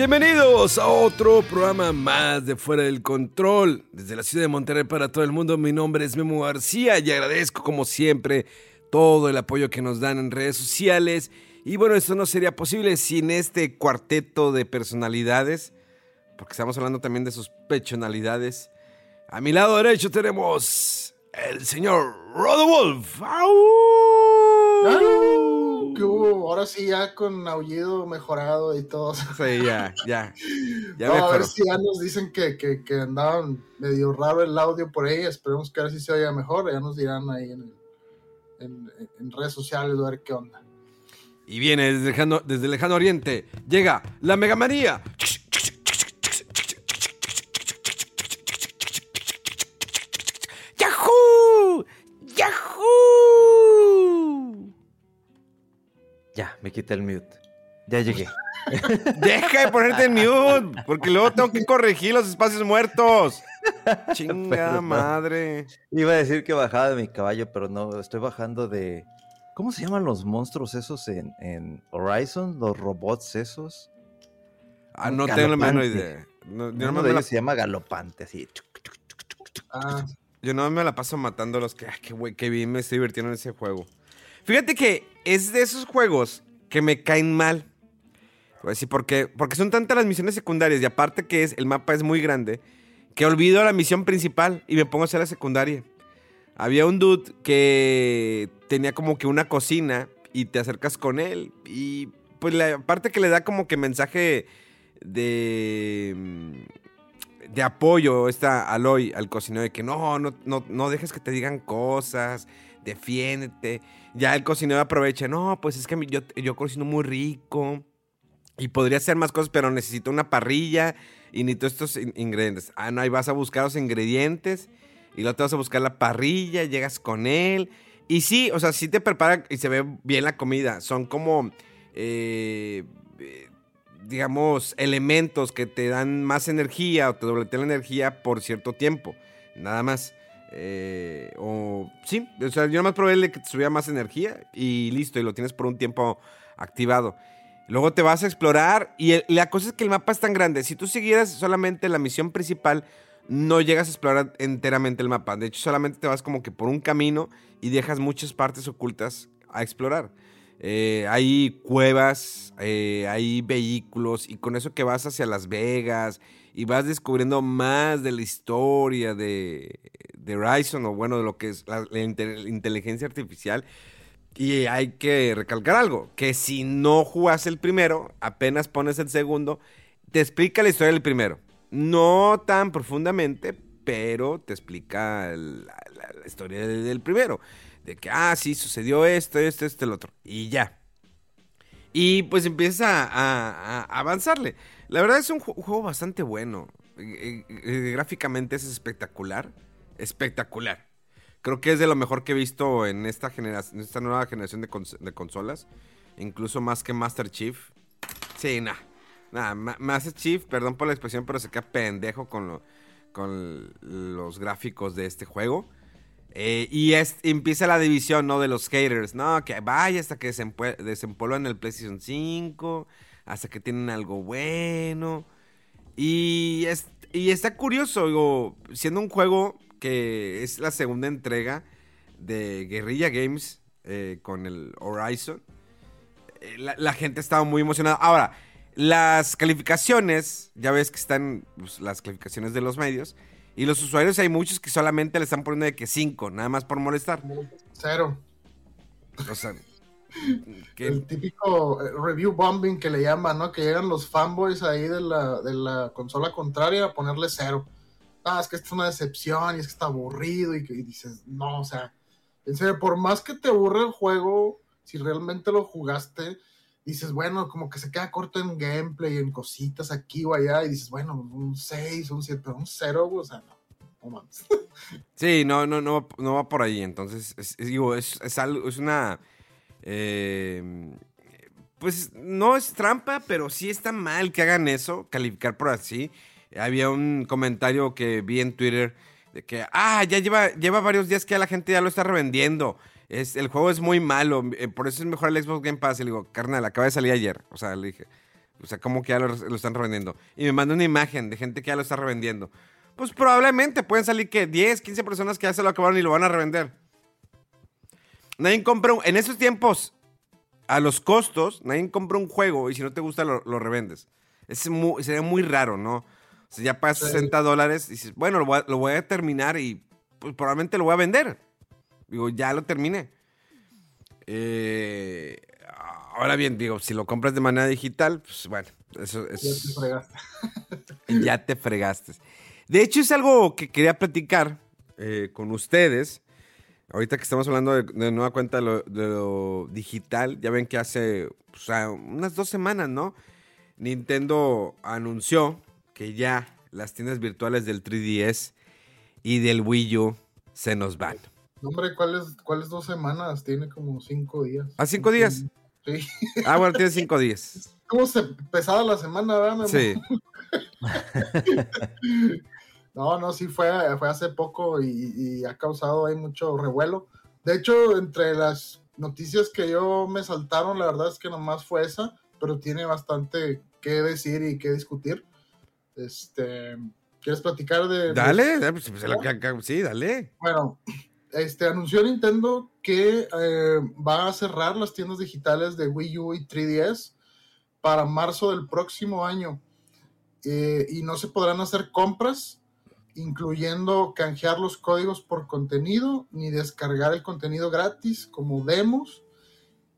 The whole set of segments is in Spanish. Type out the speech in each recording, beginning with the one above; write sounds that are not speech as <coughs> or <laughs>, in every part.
Bienvenidos a otro programa más de Fuera del Control. Desde la ciudad de Monterrey para todo el mundo, mi nombre es Memo García y agradezco como siempre todo el apoyo que nos dan en redes sociales. Y bueno, esto no sería posible sin este cuarteto de personalidades, porque estamos hablando también de sus pechonalidades. A mi lado derecho tenemos el señor Rodolf. ¡Ay! ¿Qué hubo? Ahora sí, ya con aullido mejorado y todo. Sí, ya, ya. Ya No, a ver si ya nos dicen que, que, que andaban medio raro el audio por ahí. Esperemos que ahora sí se oiga mejor. Ya nos dirán ahí en, en- en redes sociales a ver qué onda. Y viene desde lejano, desde el lejano oriente. Llega la Mega María. Me quité el mute. Ya llegué. <laughs> Deja de ponerte en mute, porque luego tengo que corregir los espacios muertos. <laughs> Chinga madre. Iba a decir que bajaba de mi caballo, pero no, estoy bajando de... ¿Cómo se llaman los monstruos esos en, en Horizon? Los robots esos. Ah, no tengo la menor idea. No, yo, Uno no de me la, ellos se llama galopante, así. Ah, yo no me la paso matando a los que, ay, qué, güey, qué bien me estoy divirtiendo en ese juego. Fíjate que es de esos juegos que me caen mal. Voy a decir por qué. Porque son tantas las misiones secundarias y aparte que es, el mapa es muy grande, que olvido la misión principal y me pongo a hacer la secundaria. Había un dude que tenía como que una cocina y te acercas con él y pues la parte que le da como que mensaje de mm, de apoyo esta Aloy al cocinero de que no, no, no, no dejes que te digan cosas, defiéndete. Ya el cocinero aprovecha, no, pues es que yo, yo cocino muy rico y podría hacer más cosas, pero necesito una parrilla y necesito estos in- ingredientes. Ah, no, ahí vas a buscar los ingredientes y luego te vas a buscar la parrilla, llegas con él. Y sí, o sea, sí te prepara y se ve bien la comida. Son como, eh, digamos, elementos que te dan más energía o te dobletean la energía por cierto tiempo. Nada más. Eh, o sí, o sea, yo más probable que te subiera más energía y listo, y lo tienes por un tiempo activado. Luego te vas a explorar y la cosa es que el mapa es tan grande. Si tú siguieras solamente la misión principal, no llegas a explorar enteramente el mapa. De hecho, solamente te vas como que por un camino y dejas muchas partes ocultas a explorar. Eh, hay cuevas, eh, hay vehículos y con eso que vas hacia Las Vegas y vas descubriendo más de la historia de, de Horizon o bueno, de lo que es la, la inte- inteligencia artificial. Y hay que recalcar algo, que si no jugas el primero, apenas pones el segundo, te explica la historia del primero. No tan profundamente, pero te explica la, historia del, primero. De que, ah, sí, sucedió esto, esto, esto, el otro. Y ya. Y pues empieza a avanzarle. La verdad es un ju- juego bastante bueno. Gráficamente es espectacular. Espectacular. Creo que es de lo mejor que he visto en esta generación, en esta nueva generación de, cons- de consolas. Incluso más que Master Chief. Sí, nada. Ma- Master Chief, perdón por la expresión, pero se queda pendejo con, lo- con los gráficos de este juego. Eh, y empieza la división, ¿no? De los haters, ¿no? Que vaya hasta que desempolvan el PlayStation 5, hasta que tienen algo bueno. Y, es, y está curioso, digo, siendo un juego que es la segunda entrega de Guerrilla Games eh, con el Horizon, eh, la, la gente estaba muy emocionada. Ahora, las calificaciones, ya ves que están pues, las calificaciones de los medios, y los usuarios hay muchos que solamente le están poniendo de que 5, nada más por molestar. Cero. O sea, Que- El típico eh, review bombing que le llaman, ¿no? Que llegan los fanboys ahí de la, de la consola contraria a ponerle cero. Ah, es que esto es una decepción y es que está aburrido y y dices, no, o sea, en serio, por más que te aburre el juego, si realmente lo jugaste, dices, bueno, como que se queda corto en gameplay, en cositas aquí o allá, y dices, bueno, un 6, un 7, pero un 0, o sea, no, no mames. <laughs> Sí, no, no, no, no va por ahí. Entonces, es, es- digo, es, es algo, es una. Eh, pues no es trampa, pero sí está mal que hagan eso, calificar por así. Había un comentario que vi en Twitter de que, ah, ya lleva, lleva varios días que la gente ya lo está revendiendo. Es, el juego es muy malo, eh, por eso es mejor el Xbox Game Pass. Y le digo, carnal, acaba de salir ayer. O sea, le dije, o sea, ¿cómo que ya lo, lo están revendiendo? Y me mandó una imagen de gente que ya lo está revendiendo. Pues probablemente pueden salir que 10, 15 personas que ya se lo acabaron y lo van a revender. Nadie compra un- en esos tiempos a los costos, nadie compra un juego y si no te gusta lo, lo revendes. Es mu- sería muy raro, ¿no? O sea, ya pagas Sí. 60 dólares y dices, bueno, lo voy, a, lo voy a terminar y pues, probablemente lo voy a vender. Digo, ya lo terminé. Eh, ahora bien, digo, si lo compras de manera digital, pues bueno, eso Ya es te fregaste. ya te fregaste. De hecho, es algo que quería platicar eh, con ustedes. Ahorita que estamos hablando de, de nueva cuenta de lo, de lo digital, ya ven que hace pues, ah, unas dos semanas, ¿no? Nintendo anunció que ya las tiendas virtuales del 3DS y del Wii U se nos van. Hombre, ¿cuáles, ¿cuáles dos semanas? Tiene como cinco días. ¿Ah, cinco días? Sí. Ah, bueno, tiene cinco días. ¿Cómo se pesada la semana, verdad? Sí. <laughs> No, no, sí fue, fue hace poco y, y ha causado ahí mucho revuelo. De hecho, entre las noticias que yo me saltaron, la verdad es que nomás fue esa, pero tiene bastante que decir y que discutir. Este, ¿quieres platicar de? Dale, dale, pues, pues, sí, dale. Bueno, este, anunció Nintendo que eh, va a cerrar las tiendas digitales de Wii U y 3DS para marzo del próximo año. Eh, y no se podrán hacer compras, incluyendo canjear los códigos por contenido, ni descargar el contenido gratis como demos.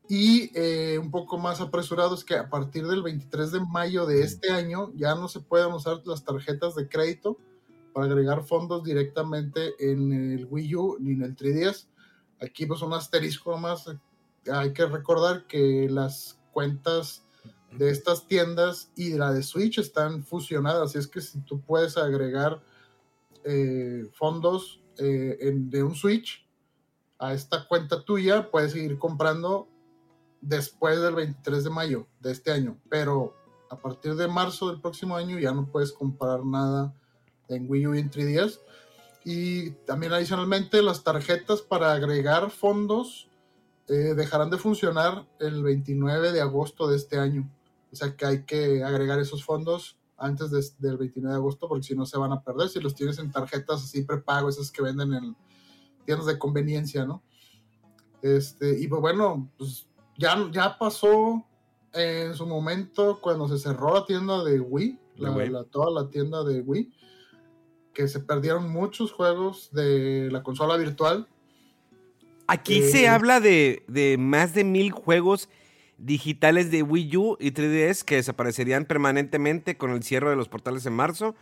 Y eh, un poco más apresurado es que a partir del 23 de mayo de este año ya no se pueden usar las tarjetas de crédito para agregar fondos directamente en el Wii U ni en el 3DS. Aquí pues un asterisco más. Hay que recordar que las cuentas de estas tiendas y la de Switch están fusionadas. Así es que si tú puedes agregar eh, fondos eh, en- de un Switch a esta cuenta tuya, puedes seguir comprando después del 23 de mayo de este año. Pero a partir de marzo del próximo año ya no puedes comprar nada en Wii U y en 3DS. Y también adicionalmente las tarjetas para agregar fondos eh, dejarán de funcionar el 29 de agosto de este año. O sea que hay que agregar esos fondos antes de- del 29 de agosto porque si no se van a perder. Si los tienes en tarjetas así prepago, esas que venden en tiendas de conveniencia, ¿no? Este, y pues bueno, pues ya, ya pasó en su momento cuando se cerró la tienda de Wii, la- Wii. la- toda la tienda de Wii, que se perdieron muchos juegos de la consola virtual. Aquí Eh, se habla de, de más de mil juegos digitales de Wii U y 3DS que desaparecerían permanentemente con el cierre de los portales en marzo,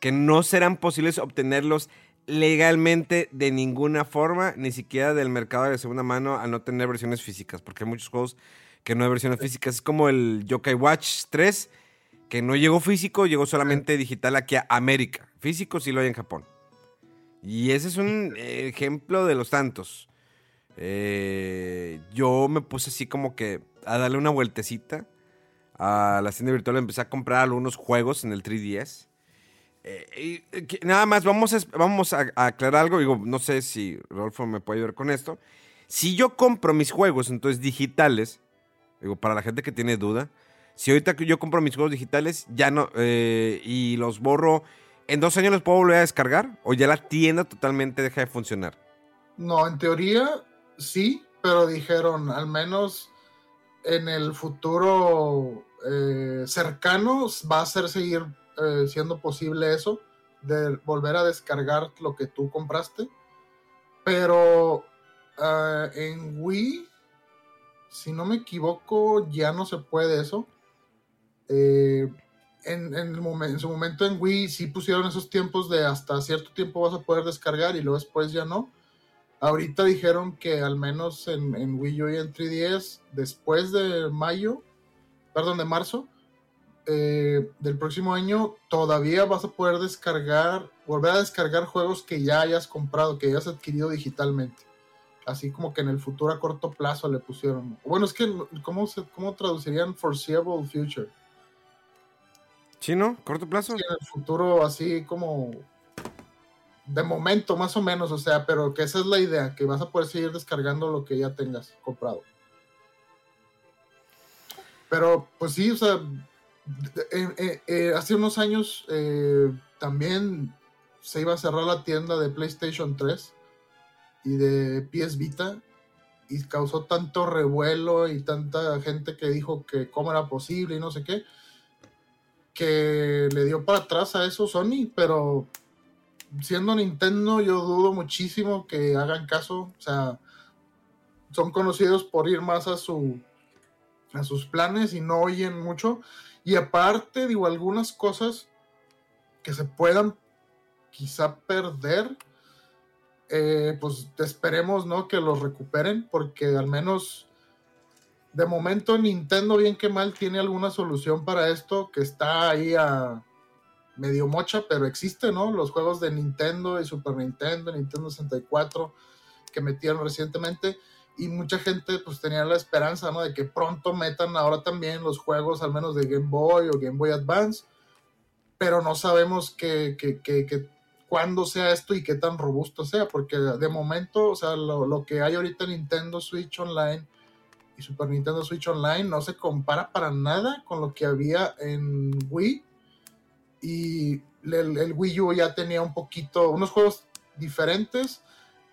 que no serán posibles obtenerlos legalmente de ninguna forma, ni siquiera del mercado de segunda mano al no tener versiones físicas, porque hay muchos juegos que no hay versiones físicas. Es como el Yokai Watch 3, que no llegó físico, llegó solamente digital aquí a América. Físico sí lo hay en Japón. Y ese es un ejemplo de los tantos. Eh, yo me puse así como que a darle una vueltecita a la tienda virtual. Empecé a comprar algunos juegos en el 3DS. Eh, eh, nada más, vamos, a, vamos a, aclarar algo. Digo, no sé si Rodolfo me puede ayudar con esto. Si yo compro mis juegos, entonces digitales, digo, para la gente que tiene duda, si ahorita yo compro mis juegos digitales, ya no, eh, y los borro, ¿en dos años los puedo volver a descargar? ¿O ya la tienda totalmente deja de funcionar? No, en teoría sí, pero dijeron al menos en el futuro eh, cercano va a ser seguir eh, siendo posible eso, de volver a descargar lo que tú compraste. Pero ah, en Wii si no me equivoco, ya no se puede eso. En, en su momento en Wii sí pusieron esos tiempos de hasta cierto tiempo vas a poder descargar y luego después ya no. Ahorita dijeron que al menos en, en Wii U y en 3DS, después de mayo, perdón, de marzo eh, del próximo año, todavía vas a poder descargar, volver a descargar juegos que ya hayas comprado, que hayas adquirido digitalmente. Así como que en el futuro a corto plazo le pusieron. Bueno, es que, ¿cómo, se, cómo traducirían foreseeable future? ¿Chino? ¿Corto plazo? Sí, en el futuro así como de momento más o menos, o sea, pero que esa es la idea, que vas a poder seguir descargando lo que ya tengas comprado. Pero pues sí, o sea, eh, eh, eh, hace unos años también se iba a cerrar la tienda de PlayStation 3 y de PS Vita y causó tanto revuelo y tanta gente que dijo que cómo era posible y no sé qué que le dio para atrás a eso Sony, pero siendo Nintendo yo dudo muchísimo que hagan caso, o sea, son conocidos por ir más a su a sus planes y no oyen mucho. Y aparte digo algunas cosas que se puedan quizá perder eh, pues esperemos no que los recuperen porque al menos de momento Nintendo bien que mal tiene alguna solución para esto que está ahí a medio mocha, pero existe, ¿no? Los juegos de Nintendo y Super Nintendo, Nintendo 64 que metieron recientemente y mucha gente pues tenía la esperanza, ¿no? De que pronto metan ahora también los juegos al menos de Game Boy o Game Boy Advance, pero no sabemos que, que, que, que cuándo sea esto y qué tan robusto sea, porque de momento, o sea, lo, lo que hay ahorita en Nintendo Switch Online y Super Nintendo Switch Online no se compara para nada con lo que había en Wii. Y el, Wii U ya tenía un poquito, unos juegos diferentes,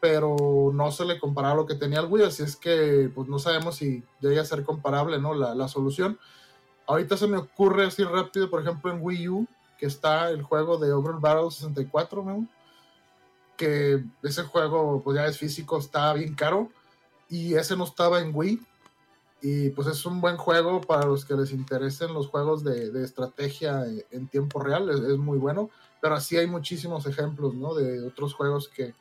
pero no se le comparaba lo que tenía el Wii, así es que pues no sabemos si llega ser comparable, ¿no? La, la solución. Ahorita se me ocurre así rápido, por ejemplo, en Wii U, que está el juego de Over Battle 64, ¿no? Que ese juego, pues ya es físico, está bien caro. Y ese no estaba en Wii. Y pues es un buen juego para los que les interesen los juegos de, de estrategia en tiempo real, es, es, muy bueno, pero así hay muchísimos ejemplos, ¿no? De otros juegos que,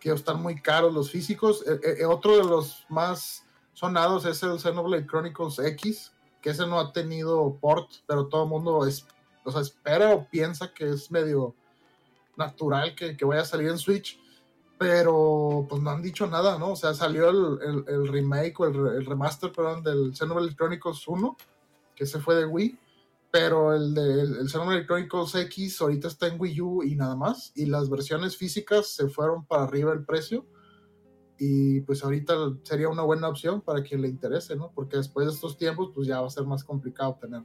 que están muy caros los físicos. Eh, eh, otro de los más sonados es el Xenoblade Chronicles X, que ese no ha tenido port, pero todo el mundo es, o sea, espera o piensa que es medio natural que, que vaya a salir en Switch pero pues no han dicho nada, ¿no? O sea, salió el, el, el remake o el, el, remaster, perdón, del Xenoblade Chronicles 1, que se fue de Wii, pero el de el Xenoblade Chronicles X ahorita está en Wii U y nada más, y las versiones físicas se fueron para arriba el precio, y pues ahorita sería una buena opción para quien le interese, ¿no? Porque después de estos tiempos, pues ya va a ser más complicado tener.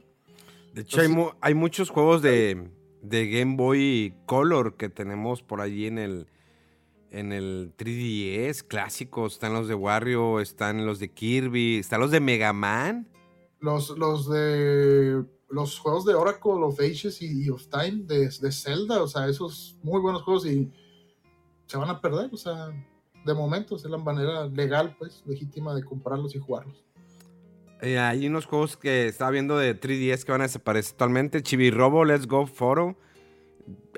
De hecho, Entonces, hay, mu hay, muchos juegos de, de Game Boy Color que tenemos por allí en el en el 3DS clásicos. Están los de Wario, están los de Kirby, están los de Mega Man. Los, los de los juegos de Oracle of Ages y, of Time de, de, Zelda, o sea, esos muy buenos juegos y se van a perder, o sea, de momento es la manera legal, pues, legítima de comprarlos y jugarlos. Eh, hay unos juegos que estaba viendo de 3DS que van a desaparecer totalmente. Chibi Robo, Let's Go Photo.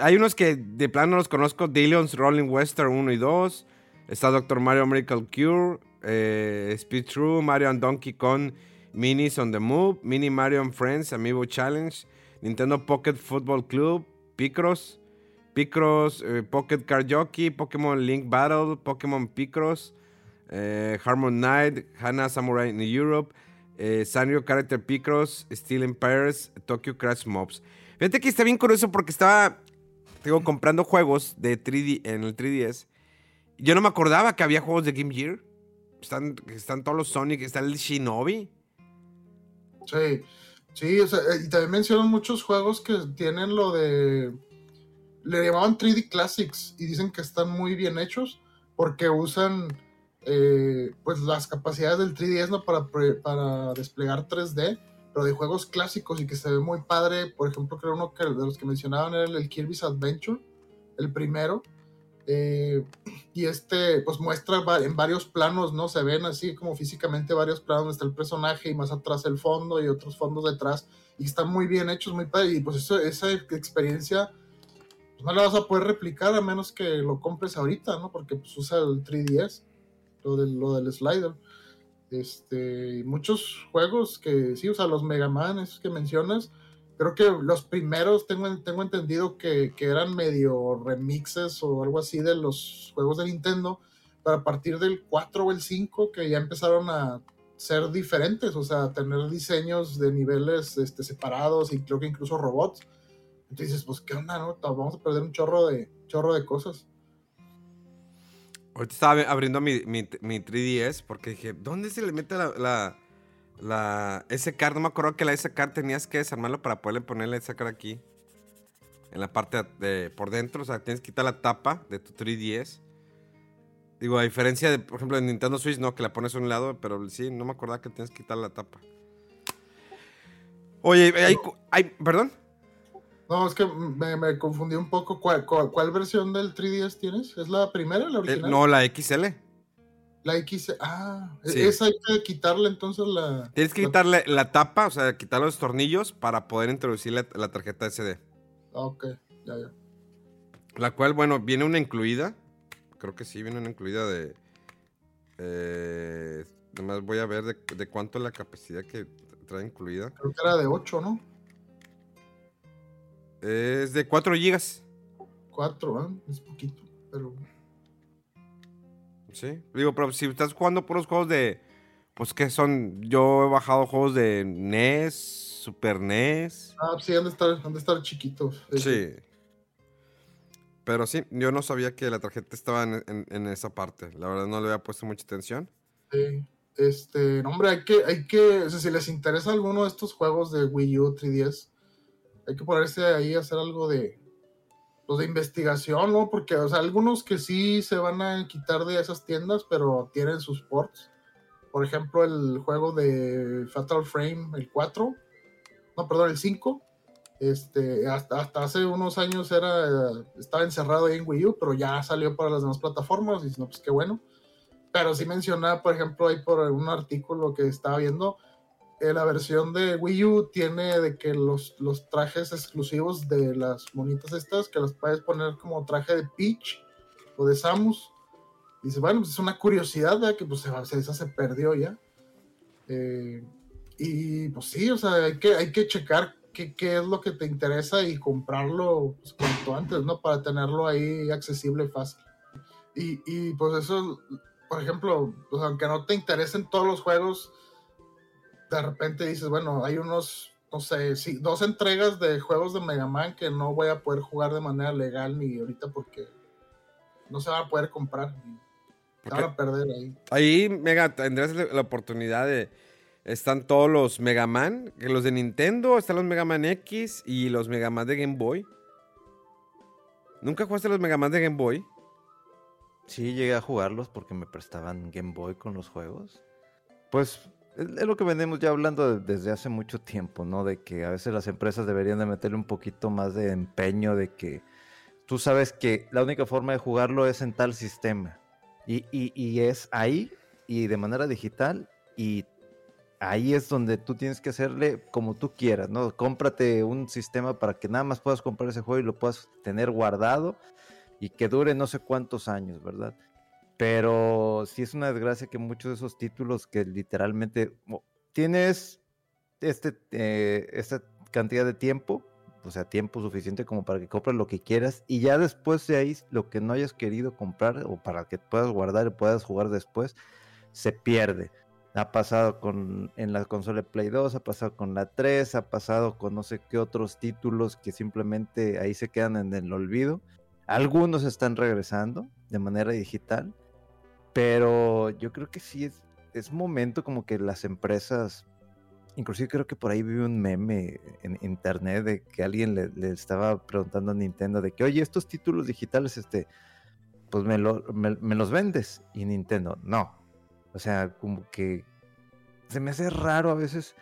Hay unos que de plano no los conozco. Dillon's Rolling Western 1 y 2. Está Doctor Mario Miracle Cure. Eh, Speed True. Mario and Donkey Kong. Minis on the Move. Mini Mario and Friends. Amiibo Challenge. Nintendo Pocket Football Club. Picross. Picross. Eh, Pocket Card Jockey. Pokémon Link Battle. Pokémon Picross. Eh, Harmon Knight. Hana Samurai in Europe. Sanrio Character Picross. Steel Empires. Tokyo Crash Mobs. Fíjate que está bien curioso porque estaba, digo, comprando juegos de 3D en el 3DS. Yo no me acordaba que había juegos de Game Gear. Están, están todos los Sonic, está el Shinobi. Sí, sí, o sea, y también mencionan muchos juegos que tienen lo de... Le llamaban 3D Classics y dicen que están muy bien hechos porque usan eh, pues las capacidades del 3DS ¿no? para, para desplegar 3D pero de juegos clásicos y que se ve muy padre. Por ejemplo, creo uno que de los que mencionaban era el, Kirby's Adventure, el primero, Eh, y este, pues muestra en varios planos, ¿no? Se ven así como físicamente varios planos donde está el personaje y más atrás el fondo y otros fondos detrás. Y están muy bien hechos, muy padre. Y pues eso, esa experiencia pues, no la vas a poder replicar a menos que lo compres ahorita, ¿no? Porque pues usa el 3DS, lo del, lo del slider. Este, muchos juegos que sí, o sea, los Mega Man, esos que mencionas, creo que los primeros tengo, tengo entendido que, eran medio remixes o algo así de los juegos de Nintendo, pero a partir del 4 o el 5 que ya empezaron a ser diferentes, o sea, tener diseños de niveles este, separados y creo que incluso robots. Entonces pues, ¿qué onda, no? Vamos a perder un chorro de, chorro de cosas. Ahorita estaba abriendo mi, mi, mi 3DS porque dije, ¿dónde se le mete la, la, la S-Card? No me acuerdo que la S-Card tenías que desarmarlo para poderle poner la S-Card aquí. En la parte de por dentro, o sea, tienes que quitar la tapa de tu 3DS. Digo, a diferencia de, por ejemplo, de Nintendo Switch, no, que la pones a un lado, pero sí, no me acordaba que tienes que quitar la tapa. Oye, hay, hay perdón. No, es que me, me confundí un poco. ¿Cuál, cuál, cuál versión del 3DS tienes? ¿Es la primera, la Eh, original? no, la XL. La X. Ah, e- Sí. esa hay que quitarle entonces la. Tienes que la- quitarle la tapa, o sea, quitar los tornillos para poder introducir la, la tarjeta SD. Ah, ok, ya, ya. La cual, bueno, viene una incluida. Creo que sí, viene una incluida de. Eh, nomás voy a ver de, de cuánto es la capacidad que trae incluida. Creo que era de 8, ¿no? Es de 4 GB. 4, ¿eh? Es poquito, pero. Sí. Digo, pero si estás jugando puros juegos de. Pues que son. Yo he bajado juegos de NES, Super NES. Ah, sí, han de estar, han de estar chiquitos. Sí. Pero sí, yo no sabía que la tarjeta estaba en, en- en esa parte. La verdad no le había puesto mucha atención. Sí. Este, no, hombre, hay que, hay que, o sea, si les interesa alguno de estos juegos de Wii U 3DS, hay que ponerse ahí a hacer algo de, pues, de investigación, ¿no? Porque, o sea, algunos que sí se van a quitar de esas tiendas, pero tienen sus ports. Por ejemplo, el juego de Fatal Frame, el 4, no, perdón, el 5, este, hasta, hasta hace unos años era, estaba encerrado ahí en Wii U, pero ya salió para las demás plataformas, y no, pues qué bueno. Pero sí mencionaba, por ejemplo, ahí por un artículo que estaba viendo, eh, la versión de Wii U tiene de que los, los trajes exclusivos de las monitas estas, que las puedes poner como traje de Peach o de Samus. Dice, bueno, pues es una curiosidad, ¿verdad? Que pues se, esa se perdió ya. Eh, y pues sí, o sea, hay que, hay que checar qué, qué es lo que te interesa y comprarlo pues, cuanto antes, ¿no? Para tenerlo ahí accesible y fácil. Y, y, pues eso, por ejemplo, pues aunque no te interesen todos los juegos, de repente dices, bueno, hay unos, no sé, sí, dos entregas de juegos de Mega Man que no voy a poder jugar de manera legal ni ahorita porque no se van a poder comprar. y Se van a perder ahí. Ahí, Mega, tendrás la la oportunidad de. Están todos los Mega Man, que los de Nintendo, están los Mega Man X y los Mega Man de Game Boy. ¿Nunca jugaste los Mega Man de Game Boy? Sí, llegué a jugarlos porque me prestaban Game Boy con los juegos. Pues es lo que venimos ya hablando de- desde hace mucho tiempo, ¿no? De que a veces las empresas deberían de meterle un poquito más de empeño, de que tú sabes que la única forma de jugarlo es en tal sistema. Y, y- y es ahí y de manera digital y ahí es donde tú tienes que hacerle como tú quieras, ¿no? Cómprate un sistema para que nada más puedas comprar ese juego y lo puedas tener guardado y que dure no sé cuántos años, ¿verdad? Pero sí es una desgracia que muchos de esos títulos que literalmente tienes este, eh, esta cantidad de tiempo, o sea, tiempo suficiente como para que compres lo que quieras y ya después de ahí lo que no hayas querido comprar o para que puedas guardar y puedas jugar después, se pierde. Ha pasado con, en la consola Play 2, ha pasado con la 3, ha pasado con no sé qué otros títulos que simplemente ahí se quedan en el olvido. Algunos están regresando de manera digital, pero yo creo que sí es, es momento como que las empresas, inclusive creo que por ahí vi un meme en internet de que alguien le, estaba preguntando a Nintendo de que, oye, estos títulos digitales, este, pues me, lo- me- los vendes. Y Nintendo, no. O sea, como que se me hace raro a veces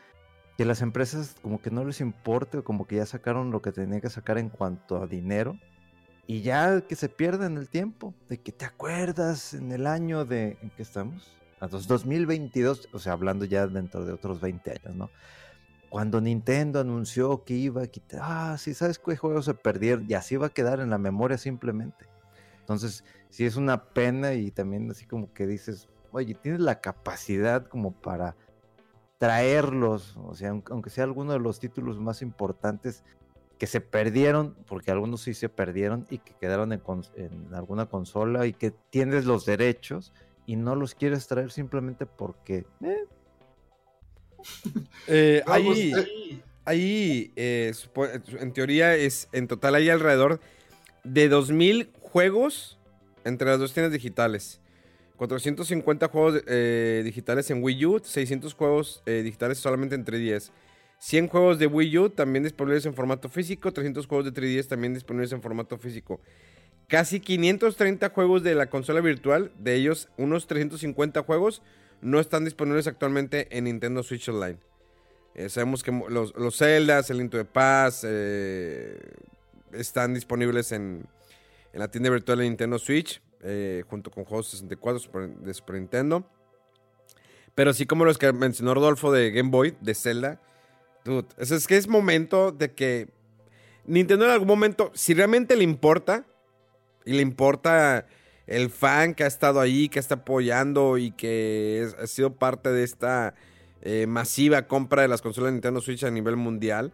que las empresas como que no les importe o como que ya sacaron lo que tenían que sacar en cuanto a dinero y ya que se pierda en el tiempo, de que te acuerdas en el año de, ¿en qué estamos? A dos- 2022, o sea, hablando ya dentro de otros 20 años, ¿no? Cuando Nintendo anunció que iba a quitar, ah, sí, ¿sabes qué juegos se perdieron? Y así va a quedar en la memoria simplemente. Entonces, sí es una pena y también así como que dices, oye, tienes la capacidad como para traerlos, o sea, aunque sea alguno de los títulos más importantes que se perdieron, porque algunos sí se perdieron y que quedaron en, cons- en alguna consola y que tienes los derechos y no los quieres traer simplemente porque eh, <laughs> Eh, ahí, eh, ahí eh, en teoría, es en total hay alrededor de 2000 juegos entre las dos tiendas digitales. 450 juegos eh, digitales en Wii U, 600 juegos eh, digitales solamente en 3DS. 100 juegos de Wii U también disponibles en formato físico, 300 juegos de 3DS también disponibles en formato físico. Casi 530 juegos de la consola virtual, de ellos unos 350 juegos no están disponibles actualmente en Nintendo Switch Online. Eh, sabemos que los, los Zeldas, el Into the Paz, eh, están disponibles en, en la tienda virtual de Nintendo Switch, eh, junto con juegos 64 Super- de Super Nintendo. Pero así como los que mencionó Rodolfo de Game Boy, de Zelda, dude, es que es momento de que Nintendo en algún momento, si realmente le importa, y le importa el fan que ha estado ahí, que está apoyando y que ha sido parte de esta eh, masiva compra de las consolas de Nintendo Switch a nivel mundial,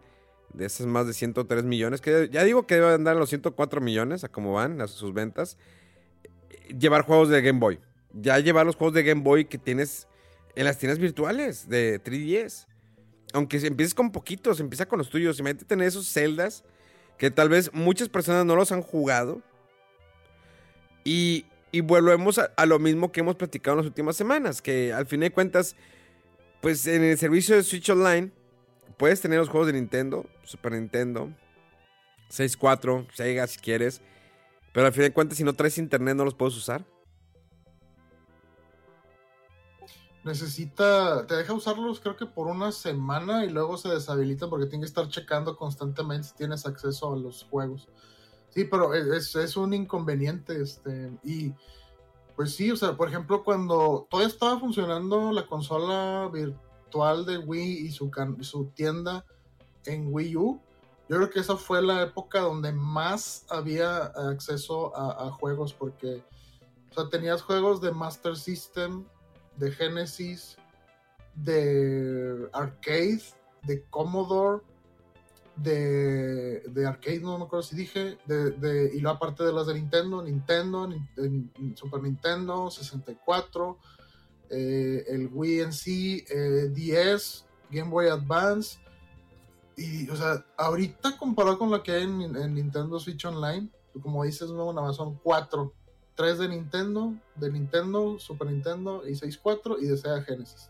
de esas más de 103 millones, que ya digo que debe andar en los 104 millones a cómo van a sus ventas, llevar juegos de Game Boy. Ya llevar los juegos de Game Boy que tienes en las tiendas virtuales de 3DS. Aunque empieces con poquitos, empieza con los tuyos. Y métete en esos celdas que tal vez muchas personas no los han jugado. Y, y volvemos a, a lo mismo que hemos platicado en las últimas semanas, que al fin de cuentas, pues en el servicio de Switch Online, puedes tener los juegos de Nintendo, Super Nintendo, 64, Sega si quieres, pero al fin de cuentas si no traes internet no los puedes usar. Necesita, te deja usarlos creo que por una semana y luego se deshabilita porque tiene que estar checando constantemente si tienes acceso a los juegos. Sí, pero es, es- es un inconveniente, este, y pues sí, o sea, por ejemplo, cuando todavía estaba funcionando la consola virtual de Wii y su, can- su tienda en Wii U, yo creo que esa fue la época donde más había acceso a, a juegos porque, o sea, tenías juegos de Master System, de Genesis, de arcade, de Commodore, de, de arcade, no me acuerdo si dije, de, y luego aparte de las de Nintendo, Nintendo, Nin- en- Super Nintendo, 64, eh, el Wii en sí, eh, 10, Game Boy Advance, y, o sea, ahorita comparado con lo que hay en, en Nintendo Switch Online, como dices, no, nada más son cuatro 3 de Nintendo, de Nintendo, Super Nintendo y 64 y de Sega Genesis.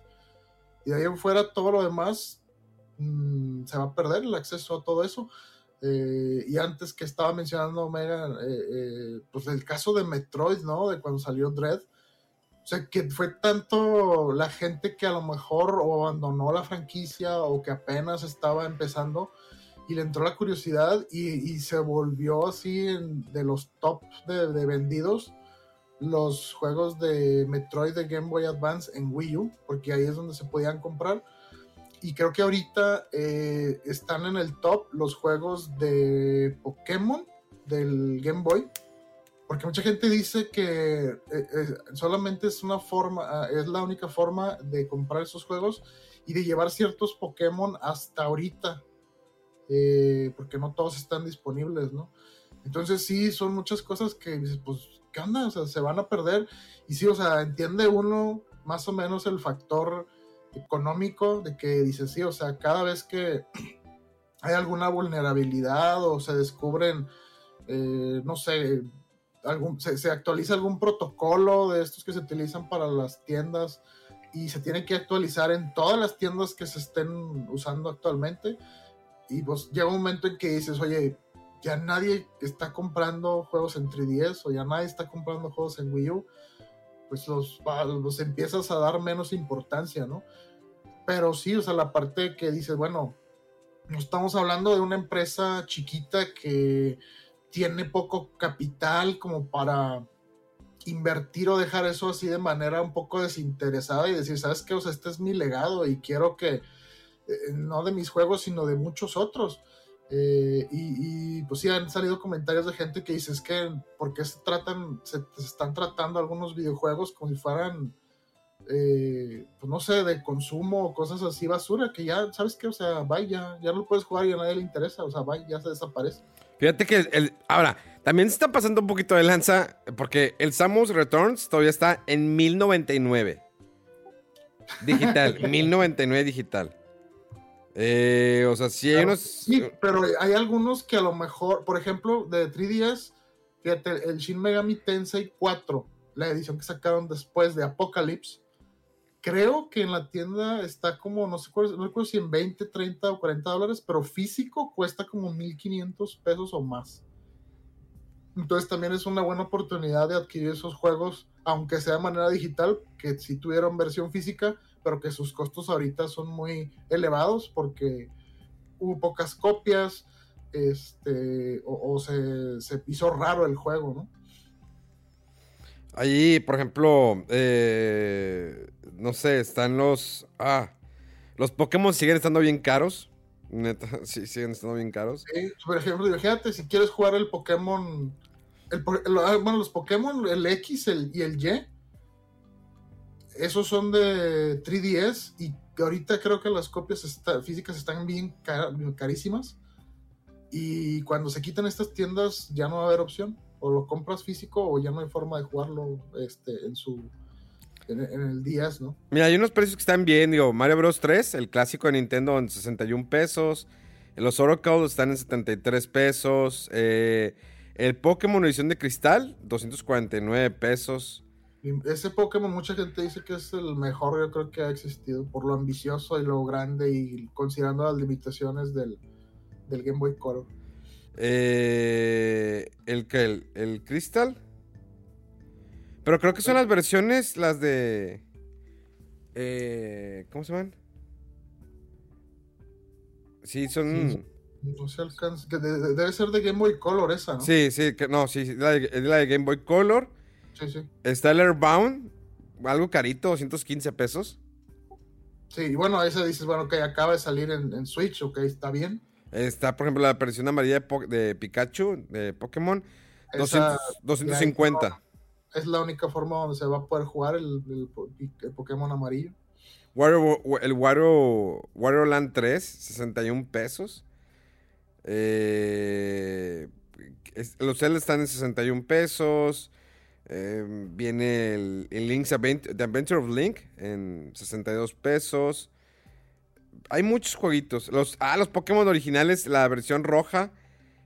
Y de ahí en fuera todo lo demás mm, se va a perder el acceso a todo eso. Eh, y antes que estaba mencionando Omega, eh, eh, pues el caso de Metroid, ¿no? De cuando salió Dread. O sea, que fue tanto la gente que a lo mejor o abandonó la franquicia o que apenas estaba empezando y le entró la curiosidad y, y se volvió así en- de los top de, de vendidos los juegos de Metroid de Game Boy Advance en Wii U, porque ahí es donde se podían comprar. Y creo que ahorita eh, están en el top los juegos de Pokémon del Game Boy. Porque mucha gente dice que eh, eh, solamente es una forma, ah, es la única forma de comprar esos juegos y de llevar ciertos Pokémon hasta ahorita. porque no todos están disponibles, ¿no? Entonces sí, son muchas cosas que pues, ¿qué onda? O sea, se van a perder. Y sí, o sea, entiende uno más o menos el factor económico de que dices, sí, o sea, cada vez que <clears throat> hay alguna vulnerabilidad o se descubren, eh, no sé, algún, se, se actualiza algún protocolo de estos que se utilizan para las tiendas y se tiene que actualizar en todas las tiendas que se estén usando actualmente. Y pues llega un momento en que dices, oye, ya nadie está comprando juegos en 3DS o ya nadie está comprando juegos en Wii U, pues los, los empiezas a dar menos importancia, ¿no? Pero sí, o sea, la parte que dices, bueno, no estamos hablando de una empresa chiquita que tiene poco capital como para invertir o dejar eso así de manera un poco desinteresada y decir, ¿sabes qué? O sea, este es mi legado y quiero que, eh, no de mis juegos, sino de muchos otros. Eh, y, y, pues sí, han salido comentarios de gente que dice, es que, ¿por qué se tratan, se, se están tratando algunos videojuegos como si fueran, eh, pues no sé, de consumo o cosas así, basura, que ya, ¿sabes qué? O sea, vaya, ya no lo puedes jugar y a nadie le interesa, o sea, vaya, ya se desaparece. Fíjate que el, ahora, también se está pasando un poquito de lanza, porque el Samus Returns todavía está en 1099. Digital, <laughs> 1099 digital. Eh, o sea, si hay Claro, unos. Sí, pero hay algunos que a lo mejor, por ejemplo, de 3DS, fíjate, el Shin Megami Tensei 4, la edición que sacaron después de Apocalypse, creo que en la tienda está como, no sé no recuerdo si en 20, 30 o 40 dólares, pero físico cuesta como 1500 pesos o más. Entonces también es una buena oportunidad de adquirir esos juegos, aunque sea de manera digital, que si tuvieron versión física, pero que sus costos ahorita son muy elevados porque hubo pocas copias, este, o, o se, se hizo raro el juego, ¿no? Ahí, por ejemplo, eh, no sé, están los. Ah, los Pokémon siguen estando bien caros. Neta, <laughs> sí, siguen estando bien caros. Sí, Por ejemplo, imagínate si quieres jugar el Pokémon, el, ah, bueno, los Pokémon, el X el- y el Y, esos son de 3DS y ahorita creo que las copias está- físicas están bien cara- carísimas. Y cuando se quitan estas tiendas ya no va a haber opción. O lo compras físico o ya no hay forma de jugarlo este, en su en, el 10, ¿no? Mira, hay unos precios que están bien. Digo, Mario Bros 3, el clásico de Nintendo, en 61 pesos. Los Oracle están en 73 pesos. eh, el Pokémon edición de cristal, 249 pesos. Y ese Pokémon mucha gente dice que es el mejor yo creo que ha existido por lo ambicioso y lo grande y considerando las limitaciones del, del Game Boy Color. Eh, el que el, el Crystal. Pero creo que son las versiones, las de. eh, ¿Cómo se llaman? Sí, son. Sí. No se alcanza, que de- de- debe ser de Game Boy Color esa, ¿no? Sí, sí, que, no, sí, sí, la de, es la de Game Boy Color. Sí, sí. Está el Airbound, algo carito, 215 pesos. Sí, y bueno, ese dices, bueno, que acaba de salir en, en Switch, ok, está bien. Está, por ejemplo, la versión amarilla de, Po- de Pikachu, de Pokémon, Esa 200 250. es la única forma donde se va a poder jugar el, el po- el Pokémon amarillo. Wario, el Wario, Wario Land 3, 61 pesos. Eh, es- los Zelda están en 61 pesos. Eh, viene el, el Link's Advent- The Adventure of Link en 62 pesos. Hay muchos jueguitos. Los, ah, los Pokémon originales, la versión roja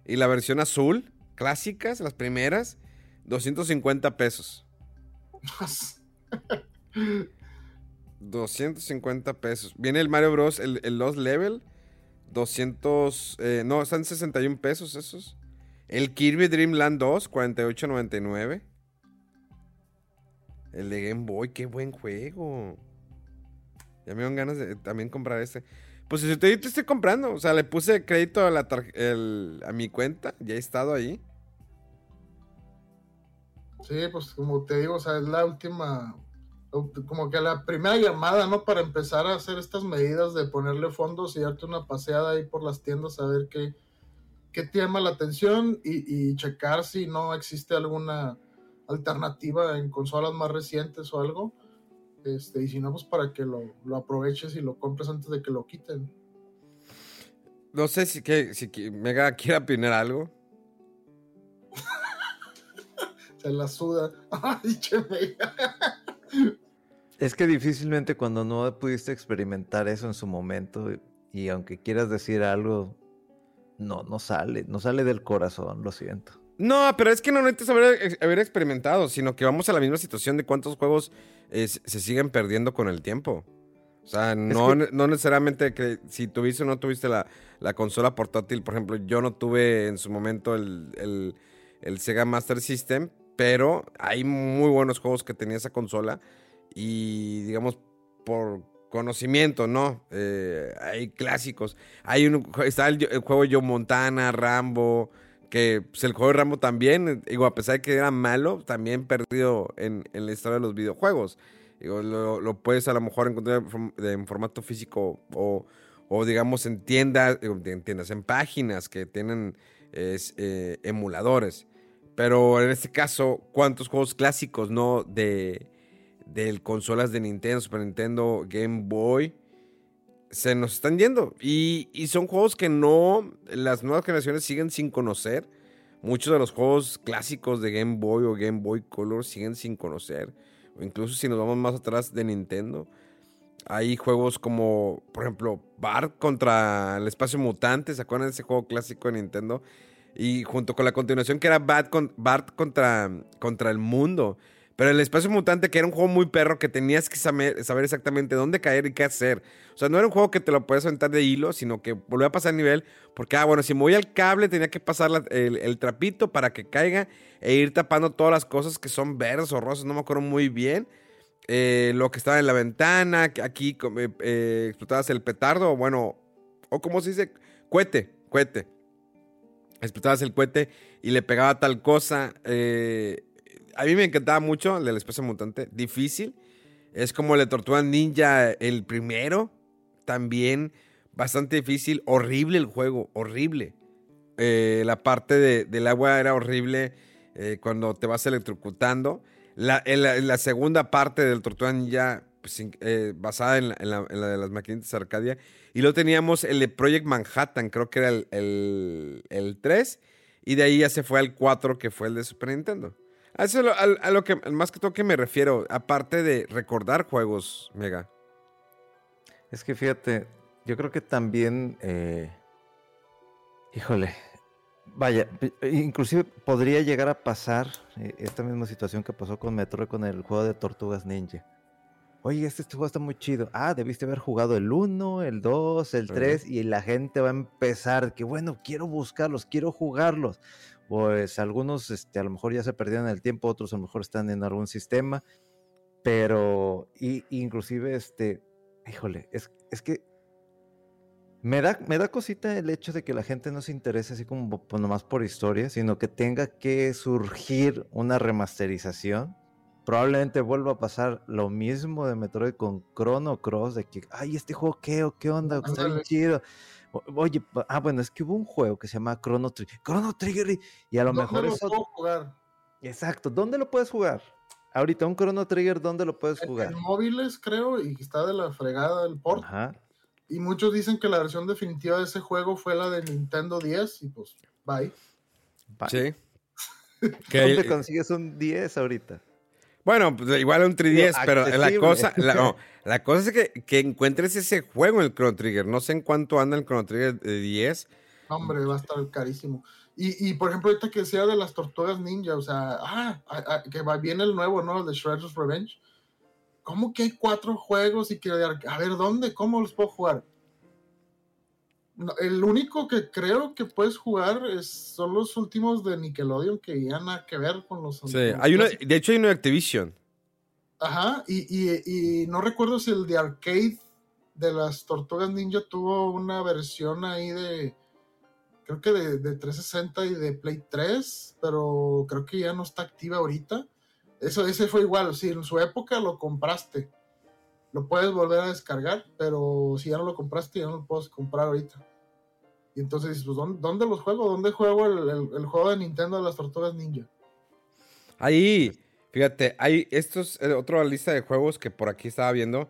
y la versión azul, clásicas, las primeras, 250 pesos. <laughs> 250 pesos. Viene el Mario Bros. El, el Lost Level. 200. eh, no, están 61 pesos esos. El Kirby Dream Land 2, 48.99. El de Game Boy, qué buen juego. Ya me dan ganas de también comprar este. Pues si te, estoy comprando. O sea, le puse crédito a, la el- a mi cuenta. Ya he estado ahí. Sí, pues como te digo, o sea, es la última, como que la primera llamada, ¿no? Para empezar a hacer estas medidas de ponerle fondos y darte una paseada ahí por las tiendas a ver qué, qué te llama la atención y, y checar si no existe alguna alternativa en consolas más recientes o algo. Este, y si no, pues para que lo, lo aproveches y lo compres antes de que lo quiten. No sé si, que, si que Mega quiere opinar algo. <laughs> Se la suda. <laughs> Ay, che, mega. Es que difícilmente cuando no pudiste experimentar eso en su momento y aunque quieras decir algo, no, no sale, no sale del corazón, lo siento. No, pero es que no necesitas haber, ex- haber experimentado, sino que vamos a la misma situación de cuántos juegos eh, se siguen perdiendo con el tiempo. O sea, no, que- no necesariamente que si tuviste o no tuviste la, la consola portátil, por ejemplo, yo no tuve en su momento el, el- el Sega Master System, pero hay muy buenos juegos que tenía esa consola y digamos por conocimiento, ¿no? Eh, hay clásicos. Hay un, está el, el juego Yo Montana, Rambo, que pues, el juego de Rambo también, digo, a pesar de que era malo, también perdido en, en la historia de los videojuegos. Lo, puedes a lo mejor encontrar en formato físico o, o, digamos en tiendas, en tiendas, en páginas que tienen eh, emuladores. Pero en este caso, ¿cuántos juegos clásicos, no? De, de consolas de Nintendo, Super Nintendo, Game Boy, se nos están yendo. Y, y son juegos que no, las nuevas generaciones siguen sin conocer. Muchos de los juegos clásicos de Game Boy o Game Boy Color siguen sin conocer. O incluso si nos vamos más atrás de Nintendo. Hay juegos como, por ejemplo, Bart contra el espacio mutante. ¿Se acuerdan de ese juego clásico de Nintendo? Y junto con la continuación que era Bart, con, Bart contra, contra el mundo. Pero el espacio mutante, que era un juego muy perro, que tenías que saber, exactamente dónde caer y qué hacer. O sea, no era un juego que te lo podías aventar de hilo, sino que volvía a pasar nivel. Porque, ah, bueno, si me voy al cable, tenía que pasar el, el trapito para que caiga e ir tapando todas las cosas que son verdes o rosas, no me acuerdo muy bien. Eh, lo que estaba en la ventana, aquí eh, eh, explotabas el petardo, bueno, o como se dice, cohete, cohete. Explotabas el cohete y le pegaba tal cosa. eh, a mí me encantaba mucho el del espacio mutante. Difícil. Es como el de Tortuga Ninja, el primero. También bastante difícil. Horrible el juego, horrible. Eh, la parte de- del agua era horrible eh, cuando te vas electrocutando. La, la, la segunda parte del Tortuga Ninja, pues, eh, basada en la, en la- en la de las maquinitas Arcadia. Y luego teníamos el de Project Manhattan, creo que era el, el, el 3. Y de ahí ya se fue al 4, que fue el de Super Nintendo. A eso a, a lo que más que todo que me refiero, aparte de recordar juegos, Mega. Es que fíjate, yo creo que también, eh, híjole, vaya, inclusive podría llegar a pasar eh, esta misma situación que pasó con Metroid con el juego de Tortugas Ninja. Oye, este, este juego está muy chido. Ah, debiste haber jugado el 1, el 2, el 3 y la gente va a empezar que bueno, quiero buscarlos, quiero jugarlos. Pues algunos este, a lo mejor ya se perdieron el tiempo, otros a lo mejor están en algún sistema, pero y, inclusive este, híjole, es, es que me da, me da cosita el hecho de que la gente no se interese así como po- nomás por historia, sino que tenga que surgir una remasterización. Probablemente vuelva a pasar lo mismo de Metroid con Chrono Cross, de que, ay, este juego, ¿qué, o qué onda? Está bien chido. Oye, ah, bueno, es que hubo un juego que se llama Chrono Trigger. Chrono Trigger, y, a lo ¿Dónde mejor lo eso. puedo jugar? Exacto, ¿dónde lo puedes jugar? Ahorita, un Chrono Trigger, ¿dónde lo puedes En, jugar? en móviles, creo, y está de la fregada el port. Ajá. Y muchos dicen que la versión definitiva de ese juego fue la de Nintendo 10, y pues, bye. va. Sí. <laughs> ¿Dónde Que, consigues un 10 ahorita? Bueno, pues igual un 3DS, pero la accesible. cosa, la, no, <laughs> la cosa es que, que encuentres ese juego en el Chrono Trigger. No sé en cuánto anda el Chrono Trigger de 10. Hombre, va a estar carísimo. Y, y por ejemplo, ahorita que sea de las tortugas ninja, o sea, ah, ah, ah, que va bien el nuevo, ¿no? El de Shredder's Revenge. ¿Cómo que hay cuatro juegos y que, a ver, ¿dónde? ¿Cómo los puedo jugar? No, el único que creo que puedes jugar es, son los últimos de Nickelodeon que ya nada que ver con los. Sí, hay uno, de hecho hay uno de Activision. Ajá, y, y, y no recuerdo si el de arcade de las Tortugas Ninja tuvo una versión ahí de, creo que de, de 360 y de Play 3, pero creo que ya no está activa ahorita. Eso, ese fue igual, si en su época lo compraste, lo puedes volver a descargar, pero si ya no lo compraste, ya no lo puedes comprar ahorita. Y entonces, pues, ¿dónde, los juego? ¿Dónde juego el, el- juego de Nintendo de las Tortugas Ninja? Ahí, fíjate, hay estos, eh, otra lista de juegos que por aquí estaba viendo.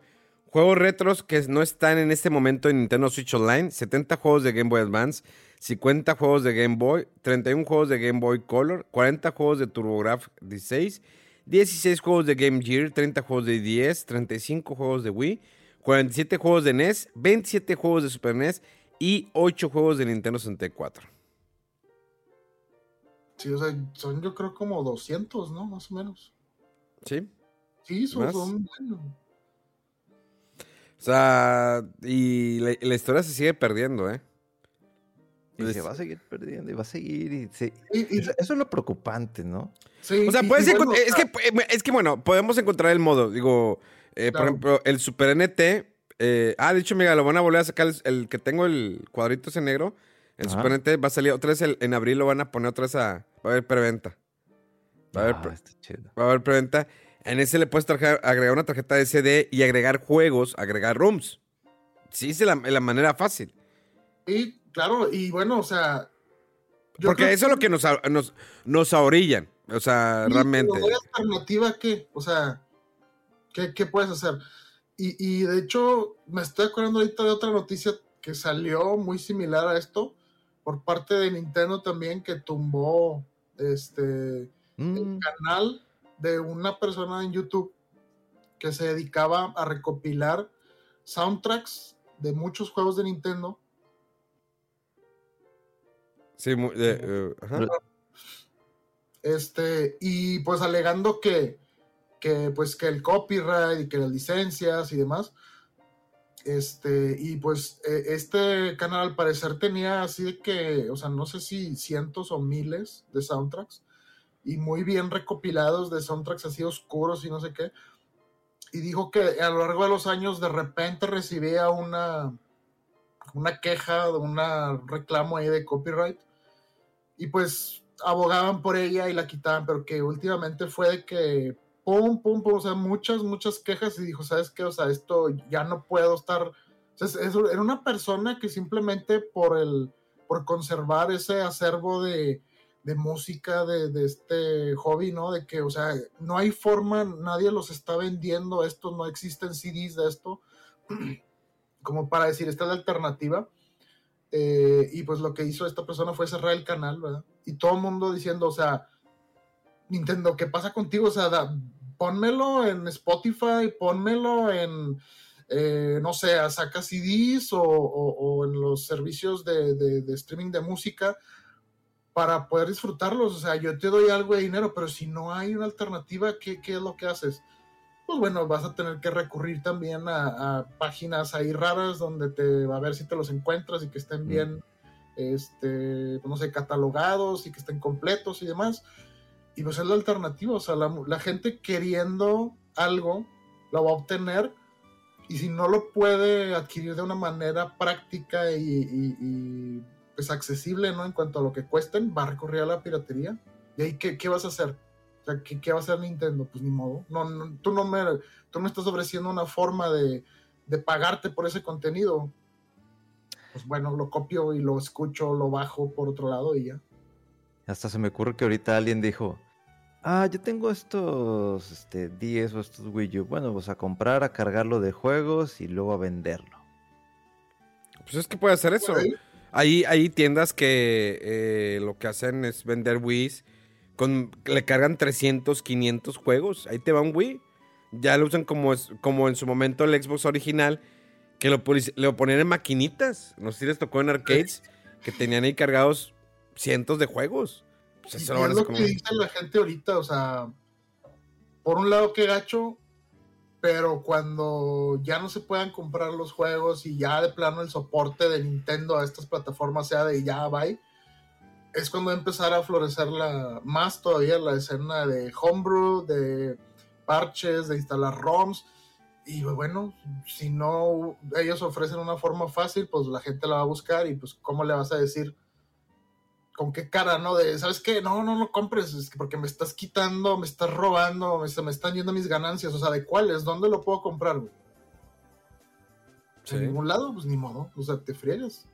Juegos retros que no están en este momento en Nintendo Switch Online. 70 juegos de Game Boy Advance, 50 juegos de Game Boy, 31 juegos de Game Boy Color, 40 juegos de TurboGrafx 16, 16 juegos de Game Gear, 30 juegos de 10, 35 juegos de Wii, 47 juegos de NES, 27 juegos de Super NES y 8 juegos de Nintendo 64. Sí, o sea, son yo creo como 200, ¿no? Más o menos. ¿Sí? Sí, son, son. O sea, y la, la historia se sigue perdiendo, ¿eh? Y se va a seguir perdiendo, y va a seguir. Y se- Y- y- Eso es lo preocupante, ¿no? sí, O sea, puedes bueno, es, que, es que, bueno, podemos encontrar el modo. Digo, eh, por Claro. ejemplo, el Super NT. eh, ah, de hecho, mira, lo van a volver a sacar el, el que tengo el cuadrito ese negro. En Ajá. Super Nintendo va a salir otra vez el- en abril, lo van a poner otra vez a. Va a haber preventa. Va a haber, Ah, pre- está chido. va a haber preventa. En ese le puedes agregar una tarjeta SD y agregar juegos, agregar rooms. Sí, es la, la manera fácil. Y claro, y bueno, o sea. Porque eso es lo que nos, nos, nos ahorillan. O sea, realmente. pero ¿no hay alternativa qué? O sea, ¿qué, qué puedes hacer? Y, y de hecho, me estoy acordando ahorita de otra noticia que salió muy similar a esto por parte de Nintendo también que tumbó este Mm, el canal de una persona en YouTube que se dedicaba a recopilar soundtracks de muchos juegos de Nintendo Sí, mu- de- eh, ajá. Este y pues alegando que que pues que el copyright y que las licencias y demás este y pues eh, este canal al parecer tenía así de que o sea no sé si cientos o miles de soundtracks y muy bien recopilados de soundtracks así oscuros y no sé qué y dijo que a lo largo de los años de repente recibía una una queja un reclamo ahí de copyright y pues abogaban por ella y la quitaban, pero que últimamente fue de que pum, pum, pum, o sea, muchas, muchas quejas y dijo, ¿sabes qué? O sea, esto ya no puedo estar, o era una persona que simplemente por el, por conservar ese acervo de, música, de, de este hobby, ¿no? De que, o sea, no hay forma, nadie los está vendiendo esto, no existen CDs de esto, <clears throat> como para decir, esta es la alternativa. Eh, y pues lo que hizo esta persona fue cerrar el canal, ¿verdad? Y todo el mundo diciendo, o sea, Nintendo, ¿qué pasa contigo? O sea, da- pónmelo en Spotify, pónmelo en, eh, no sé, saca CDs o, o- o en los servicios de, de- streaming de música para poder disfrutarlos. O sea, yo te doy algo de dinero, pero si no hay una alternativa, ¿qué, qué es lo que haces? Pues bueno, vas a tener que recurrir también a, a páginas ahí raras donde te va a ver si te los encuentras y que estén bien, este, no sé, catalogados y que estén completos y demás. Y pues es la alternativa, o sea, la, la gente queriendo algo lo va a obtener y si no lo puede adquirir de una manera práctica y, y- y, pues accesible, ¿no? En cuanto a lo que cuesten, va a recurrir a la piratería. ¿Y ahí qué, qué vas a hacer? O sea, ¿qué, qué va a hacer Nintendo? Pues ni modo. No, no, tú, no me, tú me estás ofreciendo una forma de, de pagarte por ese contenido. Pues bueno, lo copio y lo escucho, lo bajo por otro lado y ya. Hasta se me ocurre que ahorita alguien dijo, ah, yo tengo estos este, 10 o estos Wii U. Bueno, pues a comprar, a cargarlo de juegos y luego a venderlo. Pues es que puede hacer eso. Hay, hay tiendas que eh, lo que hacen es vender Wii's. Con, le cargan 300, 500 juegos. Ahí te va un Wii. Ya lo usan como, es- como en su momento el Xbox original. Que lo, lo ponían en maquinitas. No sé si les tocó en arcades. Que tenían ahí cargados cientos de juegos. Pues eso lo es lo que dice la gente ahorita, o sea, por un lado que gacho, pero cuando ya no se puedan comprar los juegos y ya de plano el soporte de Nintendo a estas plataformas sea de ya bye, es cuando va a empezar a florecer la, más todavía la escena de homebrew, de parches, de instalar ROMs. Y bueno, si no ellos ofrecen una forma fácil, pues la gente la va a buscar y pues cómo le vas a decir con qué cara, ¿no? De, ¿sabes qué? No, no lo compres, es que porque me estás quitando, me estás robando, me, se me están yendo mis ganancias, o sea, ¿de cuáles? ¿Dónde lo puedo comprar, güey? Sí. En ningún lado, pues ni modo, o sea, te friegas.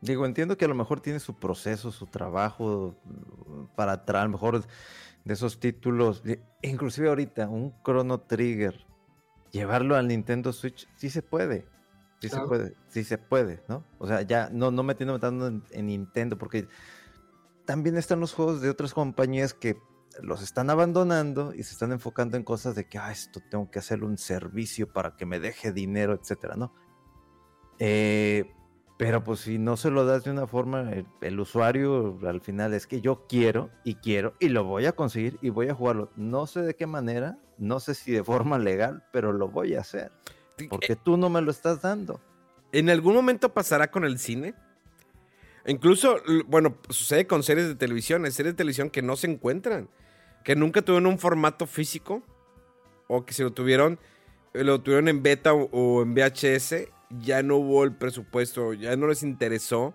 Digo, entiendo que a lo mejor tiene su proceso, su trabajo mm, para traer, a lo mejor de esos títulos, inclusive ahorita, un Chrono Trigger, llevarlo al Nintendo Switch, sí se puede. Sí Claro. se puede, sí se puede, ¿no? O sea, ya no, no metiendo tanto en, en Nintendo, porque también están los juegos de otras compañías que los están abandonando y se están enfocando en cosas de que, ah, esto tengo que hacer un servicio para que me deje dinero, etcétera, ¿no? Eh, pero pues si no se lo das de una forma, el, el usuario al final es que yo quiero y quiero y lo voy a conseguir y voy a jugarlo. No sé de qué manera, no sé si de forma legal, pero lo voy a hacer. Porque tú no me lo estás dando. ¿En algún momento pasará con el cine? Incluso, bueno, sucede con series de televisión, hay series de televisión que no se encuentran, que nunca tuvieron un formato físico, o que si lo tuvieron, eh, lo tuvieron en beta o, o en VHS, ya no hubo el presupuesto, ya no les interesó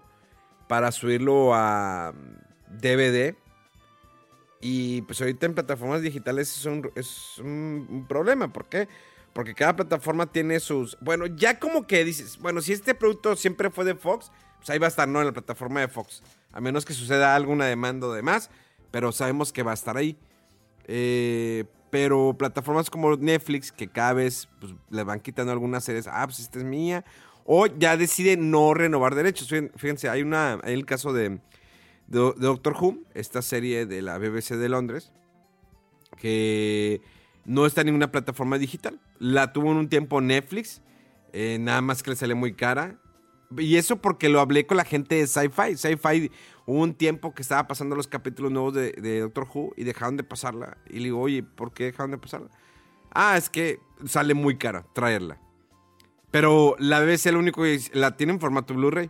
para subirlo a DVD. Y pues ahorita en plataformas digitales es un, es un problema. ¿Por qué? Porque cada plataforma tiene sus... Bueno, ya como que dices, bueno, si este producto siempre fue de Fox, pues ahí va a estar, ¿no? En la plataforma de Fox. A menos que suceda alguna demanda o demás, pero sabemos que va a estar ahí. Eh, pero plataformas como Netflix, que cada vez pues, le van quitando algunas series, ah, pues esta es mía. O ya decide no renovar derechos. Fíjen- Fíjense, hay, una, hay el caso de Doctor Who, esta serie de la BBC de Londres, que no está en ninguna plataforma digital. La tuvo en un tiempo Netflix, eh, nada más que le sale muy cara. Y eso porque lo hablé con la gente de Sci-Fi. Sci-Fi hubo un tiempo que estaba pasando los capítulos nuevos de, Doctor Who y dejaron de pasarla. Y le digo, oye, ¿por qué dejaron de pasarla? Ah, es que sale muy cara traerla. Pero la BBC lo único que la tiene en formato Blu-ray.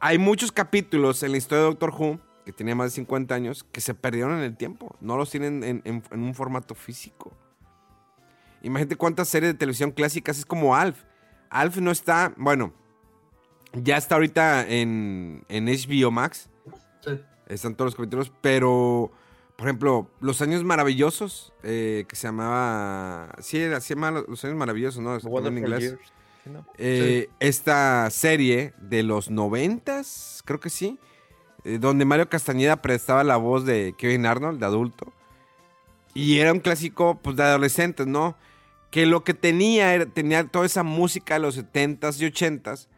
Hay muchos capítulos en la historia de Doctor Who, que tenía más de 50 años, que se perdieron en el tiempo. No los tienen en, en- en un formato físico. Imagínate cuántas series de televisión clásicas es como Alf. Alf no está, bueno, ya está ahorita en, en HBO Max. Sí. Están todos los capítulos, pero, por ejemplo, Los Años Maravillosos, eh, que se llamaba... Sí, era- se llama Los Años Maravillosos, ¿no? The en inglés. Years. Eh, Esta serie de los noventas, creo que sí, eh, donde Mario Castañeda prestaba la voz de Kevin Arnold, de adulto. Y era un clásico, pues, de adolescentes, ¿no? Que lo que tenía, era, tenía toda esa música de los 70s y 80s,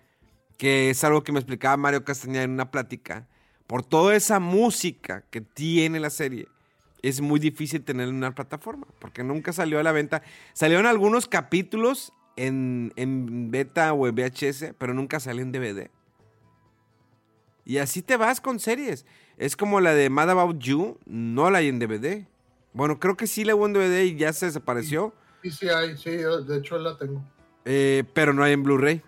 que es algo que me explicaba Mario Castañeda en una plática. Por toda esa música que tiene la serie, es muy difícil tenerla en una plataforma, porque nunca salió a la venta. Salieron algunos capítulos en, en beta o en VHS, pero nunca salió en DVD. Y así te vas con series. Es como la de Mad About You, no la hay en DVD. Bueno, creo que sí la hubo en DVD y ya se desapareció, Sí, sí hay, sí, de hecho la tengo. eh, pero no hay en Blu-ray.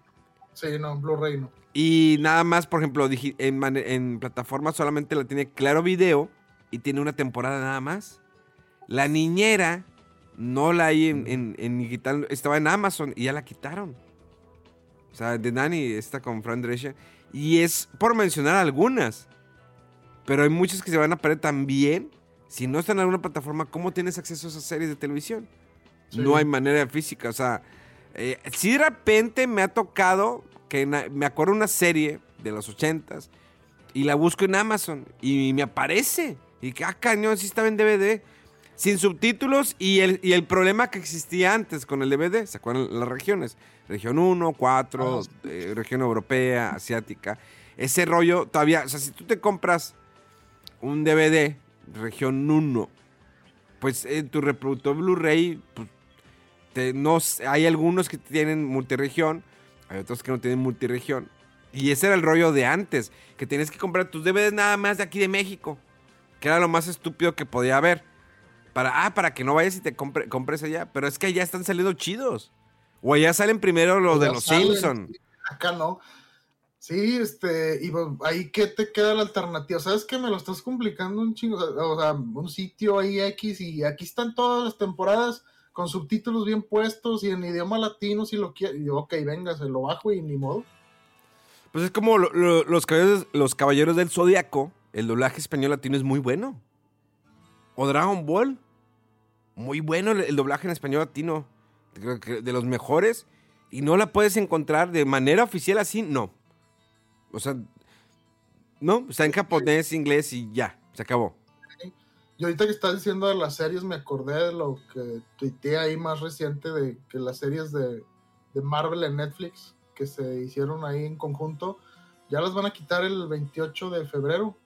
Sí, no, Blu-ray no. Y nada más, por ejemplo, en, en plataforma solamente la tiene Claro Video y tiene una temporada nada más. La niñera no la hay en, en- en digital, estaba en Amazon y ya la quitaron. O sea, The Nanny está con Fran Drescher. Y es por mencionar algunas. Pero hay muchas que se van a perder también. Si no están en alguna plataforma, ¿cómo tienes acceso a esas series de televisión? Sí. No hay manera física. O sea, eh, si de repente me ha tocado que me acuerdo una serie de los ochentas y la busco en Amazon y me aparece. Y que, ah, cañón, sí estaba en DVD. Sin subtítulos y el, y el problema que existía antes con el DVD, ¿se acuerdan las regiones? Región 1, 4, Ah, eh, región europea, asiática. Ese rollo todavía, o sea, si tú te compras un DVD, región 1, pues en tu reproductor Blu-ray, pues, no, hay algunos que tienen multiregión, hay otros que no tienen multiregión. Y ese era el rollo de antes, que tenías que comprar tus DVDs nada más de aquí de México, que era lo más estúpido que podía haber. Para, ah, para que no vayas y te compre- compres allá, pero es que allá están saliendo chidos. O allá salen primero los de los salen, Simpson. Acá no. Sí, este, y pues, ahí que te queda la alternativa. ¿Sabes que Me lo estás complicando un chingo. O sea, un sitio ahí X y aquí están todas las temporadas con subtítulos bien puestos y en idioma latino si lo quieres. Y yo, ok, venga, se lo bajo y ni modo. Pues es como lo- lo- los, caballeros, los caballeros del Zodiaco, el doblaje español latino es muy bueno. O Dragon Ball, muy bueno el, el doblaje en español latino. Creo que de los mejores. Y no la puedes encontrar de manera oficial así, no. O sea, no, está en japonés, inglés y ya, se acabó. Y ahorita que estás diciendo de las series, me acordé de lo que tuiteé ahí más reciente de que las series de, de Marvel en Netflix que se hicieron ahí en conjunto, ya las van a quitar el 28 de febrero.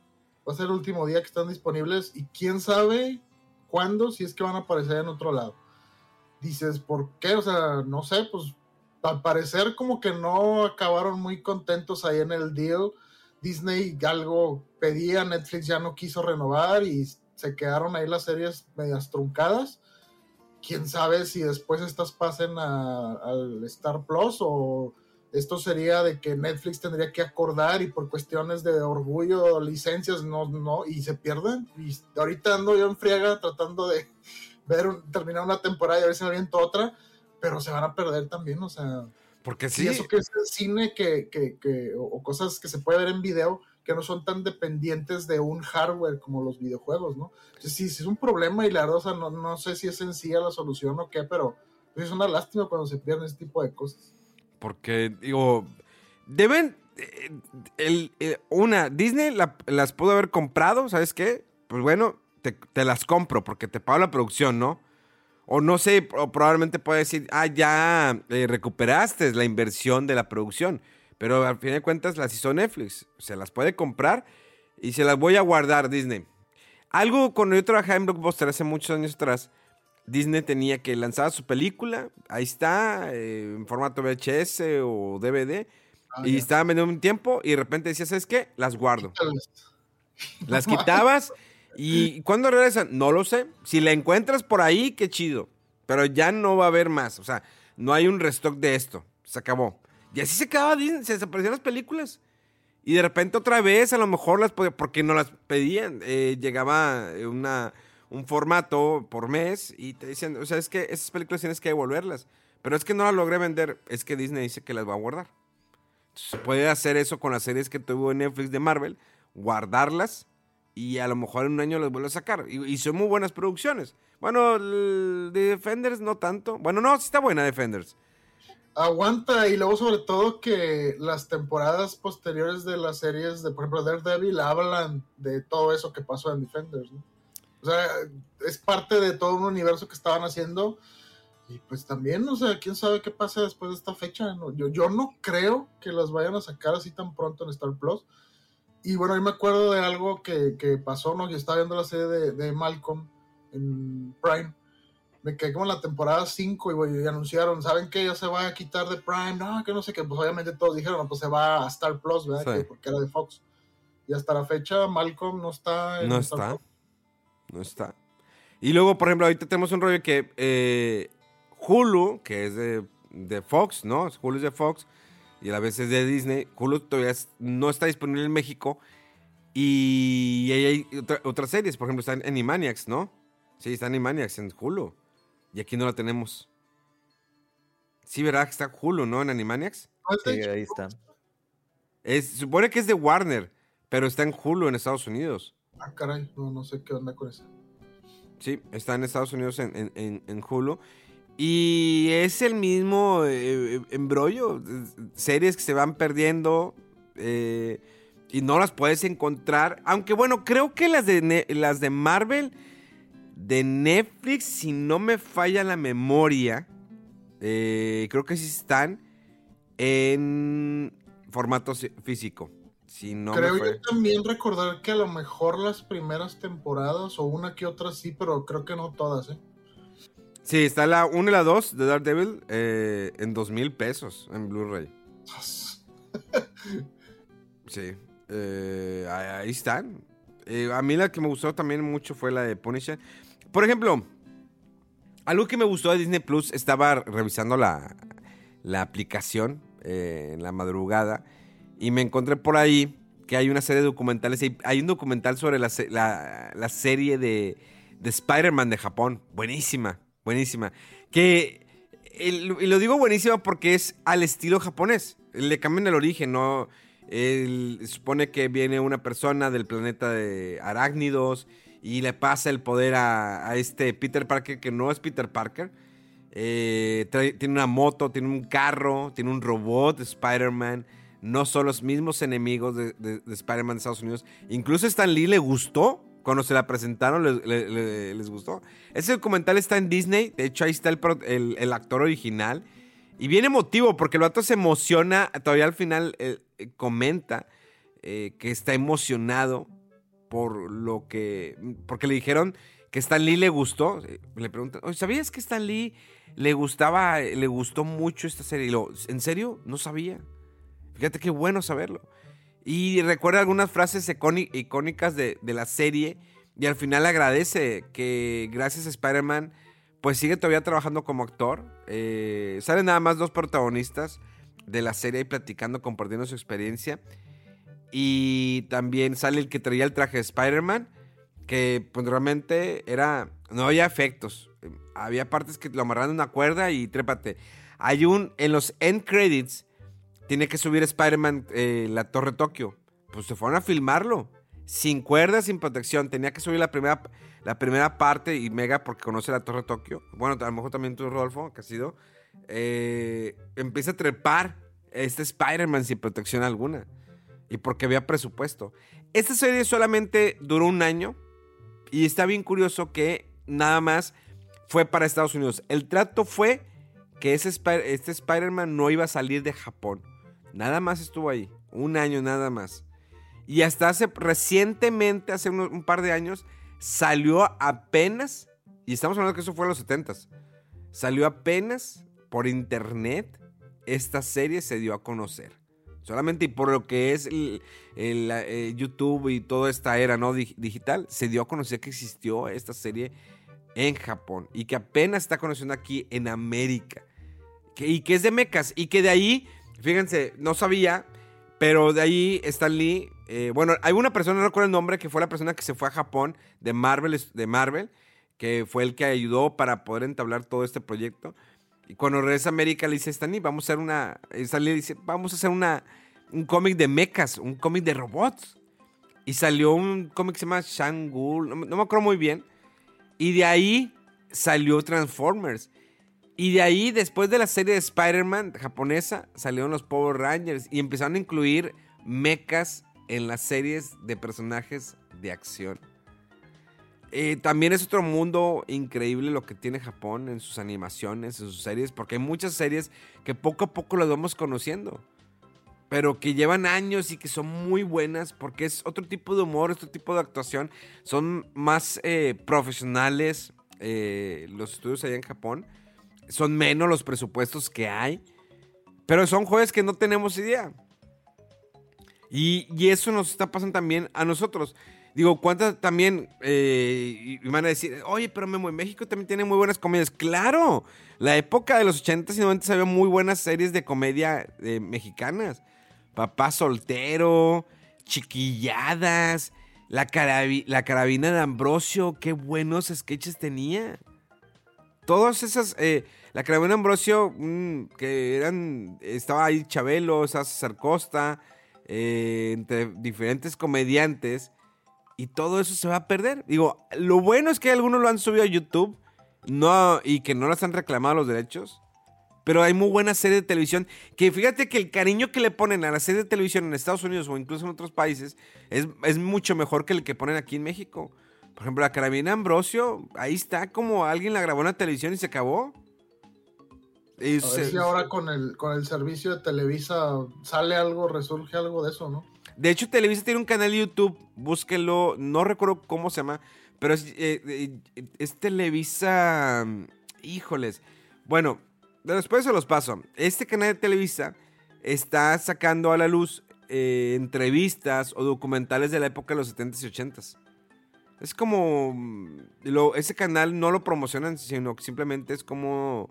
Va a ser el último día que están disponibles y quién sabe cuándo, si es que van a aparecer en otro lado. Dices, ¿por qué? O sea, no sé, pues al parecer como que no acabaron muy contentos ahí en el deal. Disney algo pedía, Netflix ya no quiso renovar y se quedaron ahí las series medias truncadas. Quién sabe si después estas pasen al Star Plus o esto sería de que Netflix tendría que acordar y por cuestiones de orgullo, licencias, no, no, y se pierden. Y ahorita ando yo en friega tratando de <laughs> ver, terminar una temporada y a ver si me aviento otra, pero se van a perder también, o sea. Porque Sí, sí, eso que es el cine que, que, que- o cosas que se puede ver en video, que no son tan dependientes de un hardware como los videojuegos, ¿no? Entonces, sí, es un problema y la verdad, no, no sé si es sencilla la solución o qué, pero pues, es una lástima cuando se pierden ese tipo de cosas. Porque, digo, deben. eh, el- una, Disney la- las pudo haber comprado, ¿sabes qué? Pues bueno, te, las compro porque te pago la producción, ¿no? O no sé, probablemente puede decir, ah, ya eh, recuperaste la inversión de la producción. Pero al fin de cuentas las hizo Netflix. Se las puede comprar y se las voy a guardar Disney. Algo cuando yo trabajaba en Blockbuster hace muchos años atrás, Disney tenía que lanzar su película, ahí está, eh, en formato VHS o DVD, Ah, y ya. estaban vendiendo un tiempo y de repente decías, ¿sabes qué? Las guardo. Las <laughs> quitabas y ¿cuándo regresan? No lo sé. Si la encuentras por ahí, qué chido. Pero ya no va a haber más. O sea, no hay un restock de esto. Se acabó. Y así se acababa Disney, se desaparecían las películas. Y de repente otra vez a lo mejor las podía, porque no las pedían. Eh, llegaba eh, una, un formato por mes y te decían, o sea, es que esas películas tienes que devolverlas. Pero es que no las logré vender, es que Disney dice que las va a guardar. Se puede hacer eso con las series que tuvo en Netflix de Marvel, guardarlas y a lo mejor en un año las vuelve a sacar. Y, son muy buenas producciones. Bueno, el de Defenders no tanto. Bueno, no, sí está buena Defenders. Aguanta, y luego sobre todo que las temporadas posteriores de las series de, por ejemplo, Daredevil hablan de todo eso que pasó en Defenders. O sea, es parte de todo un universo que estaban haciendo. Y pues también, o sea, quién sabe qué pasa después de esta fecha. ¿no? Yo, yo no creo que las vayan a sacar así tan pronto en Star Plus. Y bueno, yo me acuerdo de algo que, que pasó, ¿no? Yo estaba viendo la serie de, de Malcolm en Prime me quedé como en la temporada 5 y, anunciaron, ¿saben qué? Ya se va a quitar de Prime, no, que no sé qué, pues obviamente todos dijeron, pues se va a Star Plus, ¿verdad? Sí. Que- porque era de Fox. Y hasta la fecha Malcolm no está en No Star está. Plus. No está. Y luego, por ejemplo, ahorita tenemos un rollo que eh, Hulu, que es de, de Fox, ¿no? Hulu es de Fox y a la vez es de Disney. Hulu todavía es- no está disponible en México. Y hay otra- otras series, por ejemplo, está en Animaniacs, ¿no? Sí, está Animaniacs en Hulu. Y aquí no la tenemos. Sí, ¿verdad? que Está Hulu, ¿no? En Animaniacs. Está Sí, ahí está. Es, supone que es de Warner, pero está en Hulu en Estados Unidos. Ah, caray, no, no sé qué onda con eso. Sí, está en Estados Unidos en, en- en- en Hulu. Y es el mismo eh, embrollo. eh, Series que se van perdiendo eh, y no las puedes encontrar. Aunque bueno, creo que las de, las de Marvel, de Netflix, si no me falla la memoria, eh, creo que sí están en formato físico. Si no creo yo también recordar que a lo mejor las primeras temporadas o una que otra sí, pero creo que no todas, ¿eh? Sí, está la 1 y la 2 de Daredevil eh, en 2 mil pesos en Blu-ray. <laughs> Sí, eh, ahí ahí están. Eh, a mí la que me gustó también mucho fue la de Punisher. Por ejemplo, algo que me gustó de Disney Plus, estaba revisando la, la aplicación eh, en la madrugada y me encontré por ahí que hay una serie de documentales. Hay, hay un documental sobre la, la- serie de, de Spider-Man de Japón. Buenísima, buenísima. Que, y lo digo buenísima porque es al estilo japonés. Le cambian el origen, ¿no? Supone que viene una persona del planeta de arácnidos y le pasa el poder a, este Peter Parker que no es Peter Parker. Eh, tiene una moto, tiene un carro, tiene un robot de Spider-Man. No son los mismos enemigos de, de- de Spider-Man de Estados Unidos. Incluso Stan Lee le gustó. Cuando se la presentaron, le- le- le- les gustó. Ese documental está en Disney. De hecho, ahí está el, actor original. Y bien emotivo, porque el vato se emociona. Todavía al final eh, comenta eh, que está emocionado por lo que. Porque le dijeron que Stan Lee le gustó. Eh, Le preguntan, "Oye, ¿sabías que Stan Lee le gustaba, le gustó mucho esta serie? Y lo, ¿En serio? No sabía. Fíjate qué bueno saberlo. Y recuerda algunas frases icóni- icónicas de, la serie. Y al final agradece que gracias a Spider-Man, pues sigue todavía trabajando como actor. Eh, salen nada más dos protagonistas de la serie ahí platicando, compartiendo su experiencia. Y también sale el que traía el traje de Spider-Man, que pues realmente era, no había efectos. Había partes que lo amarraron a una cuerda y trépate. Hay un, en los end credits, tiene que subir Spider-Man eh, la Torre Tokio. pues se fueron a filmarlo. Sin cuerdas, sin protección. Tenía que subir la primera, la primera parte y Mega porque conoce la Torre Tokio. Bueno, a lo mejor también tú, Rodolfo, que has sido. eh, empieza a trepar este Spider-Man sin protección alguna. Y porque había presupuesto. Esta serie solamente duró un año. Y está bien curioso que nada más fue para Estados Unidos. El trato fue que este Spider-Man no iba a salir de Japón. Nada más estuvo ahí. Un año nada más. Y hasta hace recientemente, hace un par de años, salió apenas, y estamos hablando que eso fue en los 70s, salió apenas por internet, esta serie se dio a conocer. Solamente por lo que es el, eh, YouTube y toda esta era ¿no? Dig- digital, se dio a conocer que existió esta serie en Japón y que apenas está conociendo aquí en América. Que- y que es de mechas y que de ahí, fíjense, no sabía, pero de ahí Stan Lee, eh, bueno, hay una persona, no recuerdo el nombre, que fue la persona que se fue a Japón de Marvel, de Marvel, que fue el que ayudó para poder entablar todo este proyecto. Y cuando regresa a América le dice, Stan Lee, vamos a hacer una, Stan Lee dice, vamos a hacer una, un cómic de mechas, un cómic de robots. Y salió un cómic que se llama Shangul, no, no me acuerdo muy bien. Y de ahí salió Transformers. Y de ahí, después de la serie de Spider-Man japonesa, salieron los Power Rangers y empezaron a incluir mechas en las series de personajes de acción. Eh, también es otro mundo increíble lo que tiene Japón en sus animaciones, en sus series, porque hay muchas series que poco a poco las vamos conociendo, pero que llevan años y que son muy buenas porque es otro tipo de humor, otro tipo de actuación, son más eh, profesionales eh, los estudios allá en Japón, son menos los presupuestos que hay, pero son juegos que no tenemos idea. Y eso nos está pasando también a nosotros. Digo, ¿cuántas también eh, y van a decir, oye, pero Memo, en México también tiene muy buenas comedias? ¡Claro! La época de los 80s y 90s había muy buenas series de comedia eh, mexicanas. Papá soltero, chiquilladas, la, la carabina de Ambrosio, qué buenos sketches tenía. Todas esas, eh, la carabina de Ambrosio, mm, que eran, estaba ahí Chabelo, César Costa, eh, entre diferentes comediantes, y todo eso se va a perder. Digo, lo bueno es que algunos lo han subido a YouTube no, y que no les han reclamado los derechos. Pero hay muy buenas series de televisión que fíjate que el cariño que le ponen a la serie de televisión en Estados Unidos o incluso en otros países es, es mucho mejor que el que ponen aquí en México. Por ejemplo, la carabina Ambrosio, ahí está como alguien la grabó en la televisión y se acabó. Y A ver se- si ahora con el, con el servicio de Televisa sale algo, resurge algo de eso, ¿no? De hecho, Televisa tiene un canal de YouTube, búsquenlo, no recuerdo cómo se llama, pero es, eh, eh, es Televisa, híjoles. Bueno, después se los paso. Este canal de Televisa está sacando a la luz eh, entrevistas o documentales de la época de los 70s y 80s. Es como, mm, lo- ese canal no lo promocionan, sino que simplemente es como...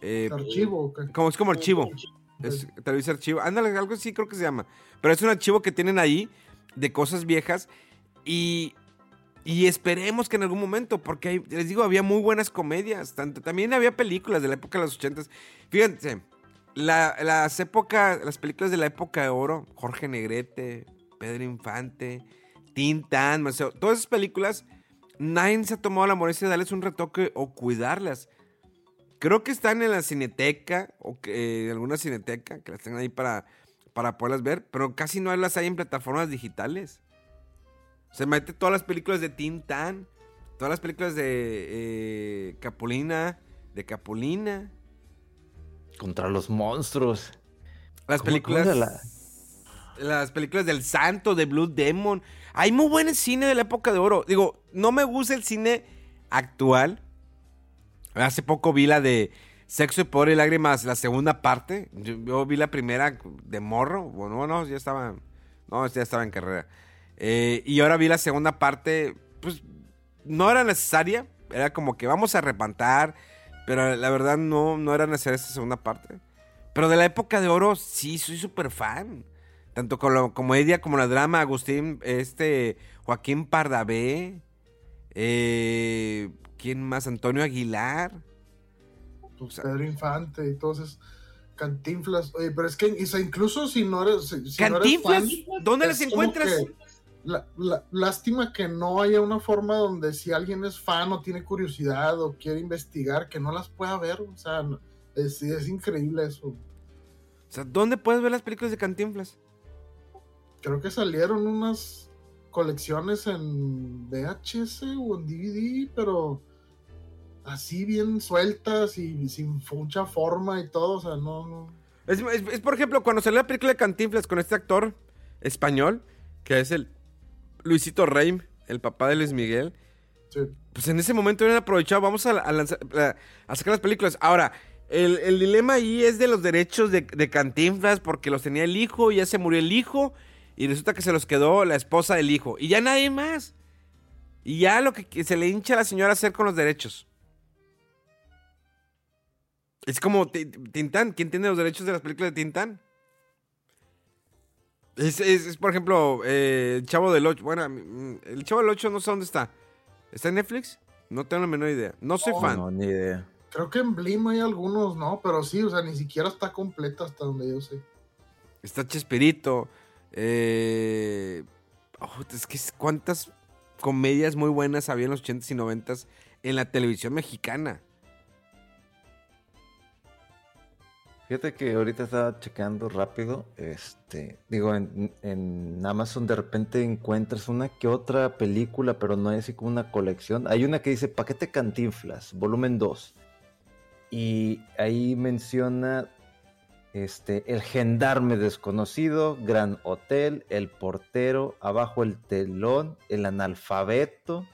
eh, Archivo. como, es como archivo. Es Televisa Archivo. Ándale, algo así creo que se llama. Pero es un archivo que tienen ahí de cosas viejas. Y, y esperemos que en algún momento, porque hay- les digo, había muy buenas comedias. Tanto, también había películas de la época de los ochentas. Fíjense, la- las épocas, las películas de la época de oro, Jorge Negrete, Pedro Infante, Tintán, Maceo, todas esas películas, nadie se ha tomado la molestia de darles un retoque o cuidarlas. Creo que están en la cineteca o que, en alguna cineteca que las tengan ahí para, para poderlas ver, pero casi no las hay en plataformas digitales. Se mete todas las películas de Tintán, todas las películas de eh, Capulina, de Capulina, Contra los monstruos. las ¿Cómo- películas, la- las películas del Santo, de Blue Demon. Hay muy buen cine de la época de oro. Digo, no me gusta el cine actual. Hace poco vi la de Sexo y Poder y Lágrimas, la segunda parte. Yo, vi la primera de morro. Bueno, no, ya estaba. No, ya estaba en carrera. Eh, y ahora vi la segunda parte. Pues no era necesaria. Era como que vamos a repantar. Pero la verdad no, no era necesaria esa segunda parte. Pero de la época de oro, sí, soy súper fan. Tanto con la comedia como la drama. Agustín, este, Joaquín Pardavé. Eh, ¿Quién más? Antonio Aguilar. Pues Pedro Infante y todos esos. Cantinflas. Oye, pero es que incluso si no eres. Si, si no eres ¿Cantinflas? fan, ¿Dónde las encuentras? que la- la- lástima que no haya una forma donde si alguien es fan o tiene curiosidad o quiere investigar, que no las pueda ver. O sea, es, es increíble eso. O sea, ¿dónde puedes ver las películas de Cantinflas? Creo que salieron unas colecciones en VHS o en DVD, pero así bien sueltas y sin mucha forma y todo. O sea, no, no. Es, es- es, por ejemplo, cuando salió la película de Cantinflas con este actor español, que es el Luisito Reim, el papá de Luis Miguel. Sí. Pues en ese momento hubieran aprovechado, vamos a, a lanzar- a- sacar las películas. Ahora, el, el dilema ahí es de los derechos de, de Cantinflas, porque los tenía el hijo, y ya se murió el hijo, y resulta que se los quedó la esposa del hijo, y ya nadie más. Y ya lo que se le hincha a la señora hacer con los derechos. Es como Ti- Tintán. ¿Quién tiene los derechos de las películas de Tintán? Es, es- es, por ejemplo, eh, el Chavo del 8. Bueno, mm, el Chavo del 8 no sé dónde está. ¿Está en Netflix? No tengo la menor idea. No soy No, fan. No, ni idea. Creo que en Blim hay algunos, ¿no? Pero sí, o sea, ni siquiera está completa hasta donde yo sé. Está Chespirito. eh, oh, es que cuántas comedias muy buenas había en los 80s y 90s en la televisión mexicana. Fíjate que ahorita estaba checando rápido, este, digo, en, Amazon de repente encuentras una que otra película, pero no es así como una colección. Hay una que dice Paquete Cantinflas, volumen 2. Y ahí menciona este, El gendarme desconocido, Gran Hotel, El portero, Abajo el telón, El analfabeto.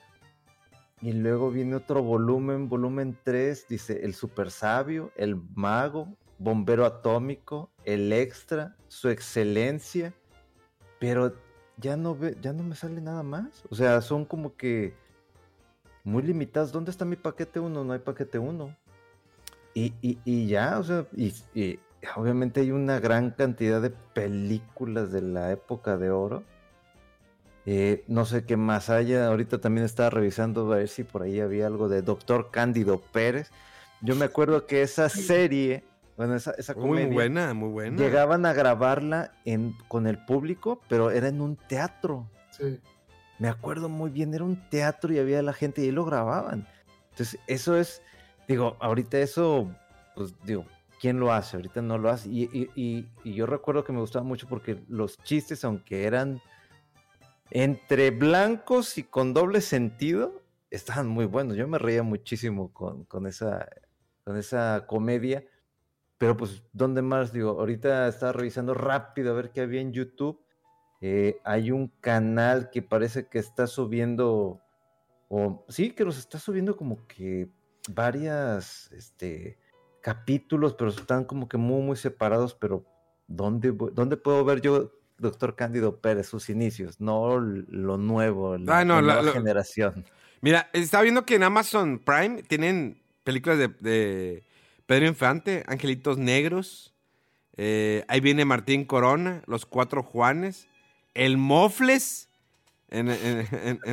Y luego viene otro volumen, volumen 3, dice El super sabio, El mago, Bombero atómico, El extra, Su excelencia. Pero ya no, ve, ya no me sale nada más. O sea, son como que muy limitados. ¿Dónde está mi paquete 1? No hay paquete 1. Y, y, y ya, o sea, y, y obviamente hay una gran cantidad de películas de la época de oro. Eh, no sé qué más haya. Ahorita también estaba revisando a ver si por ahí había algo de Doctor Cándido Pérez. Yo me acuerdo que esa serie, bueno, esa, esa Muy, comedia, muy buena, muy buena. llegaban a grabarla en, con el público, pero era en un teatro. Sí. Me acuerdo muy bien, era un teatro y había la gente y ahí lo grababan. Entonces, eso es, digo, ahorita eso, pues digo, ¿quién lo hace? Ahorita no lo hace. Y, y- y- y yo recuerdo que me gustaba mucho porque los chistes, aunque eran entre blancos y con doble sentido, estaban muy buenos. Yo me reía muchísimo con, con esa, con esa comedia. Pero pues, ¿dónde más? Digo, ahorita estaba revisando rápido a ver qué había en YouTube. Eh, hay un canal que parece que está subiendo, o sí, que los está subiendo como que varias, este, capítulos, pero están como que muy, muy separados, pero ¿dónde, dónde puedo ver yo, doctor Cándido Pérez, sus inicios? No lo nuevo, la, Ah, no, la la- nueva generación. Mira, estaba viendo que en Amazon Prime tienen películas de, de Pedro Infante, Angelitos Negros. eh, ahí viene Martín Corona, Los Cuatro Juanes, El Mofles en,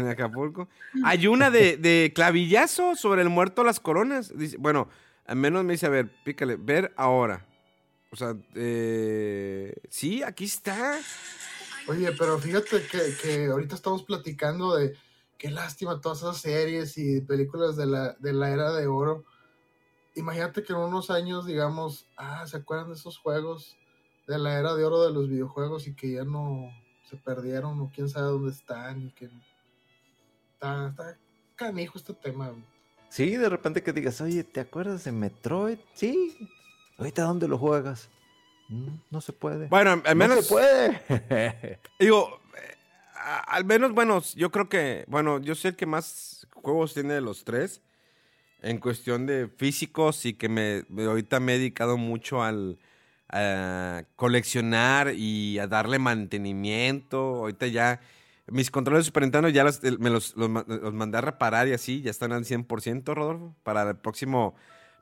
Acapulco. Hay una de, clavillazo sobre el muerto las coronas. Bueno, al menos me dice, a ver, pícale, ver ahora. O sea, eh, sí, aquí está. Oye, pero fíjate que, que ahorita estamos platicando de qué lástima todas esas series y películas de la, de la era de oro. Imagínate que en unos años digamos, ah, ¿se acuerdan de esos juegos de la era de oro de los videojuegos y que ya no se perdieron o quién sabe dónde están y que está, está canijo este tema. Sí, de repente que digas, oye, ¿te acuerdas de Metroid? Sí. ¿Ahorita dónde lo juegas? "Mm, no se puede. Bueno, al no menos... se puede. <laughs> Digo, eh, al menos, bueno, yo creo que, bueno, yo sé el que más juegos tiene de los tres en cuestión de físicos y que me, ahorita me he dedicado mucho al a coleccionar y a darle mantenimiento. Ahorita ya mis controles de Super Nintendo ya los- me los, los mandé a reparar y así, ya están al 100%, Rodolfo, para el próximo,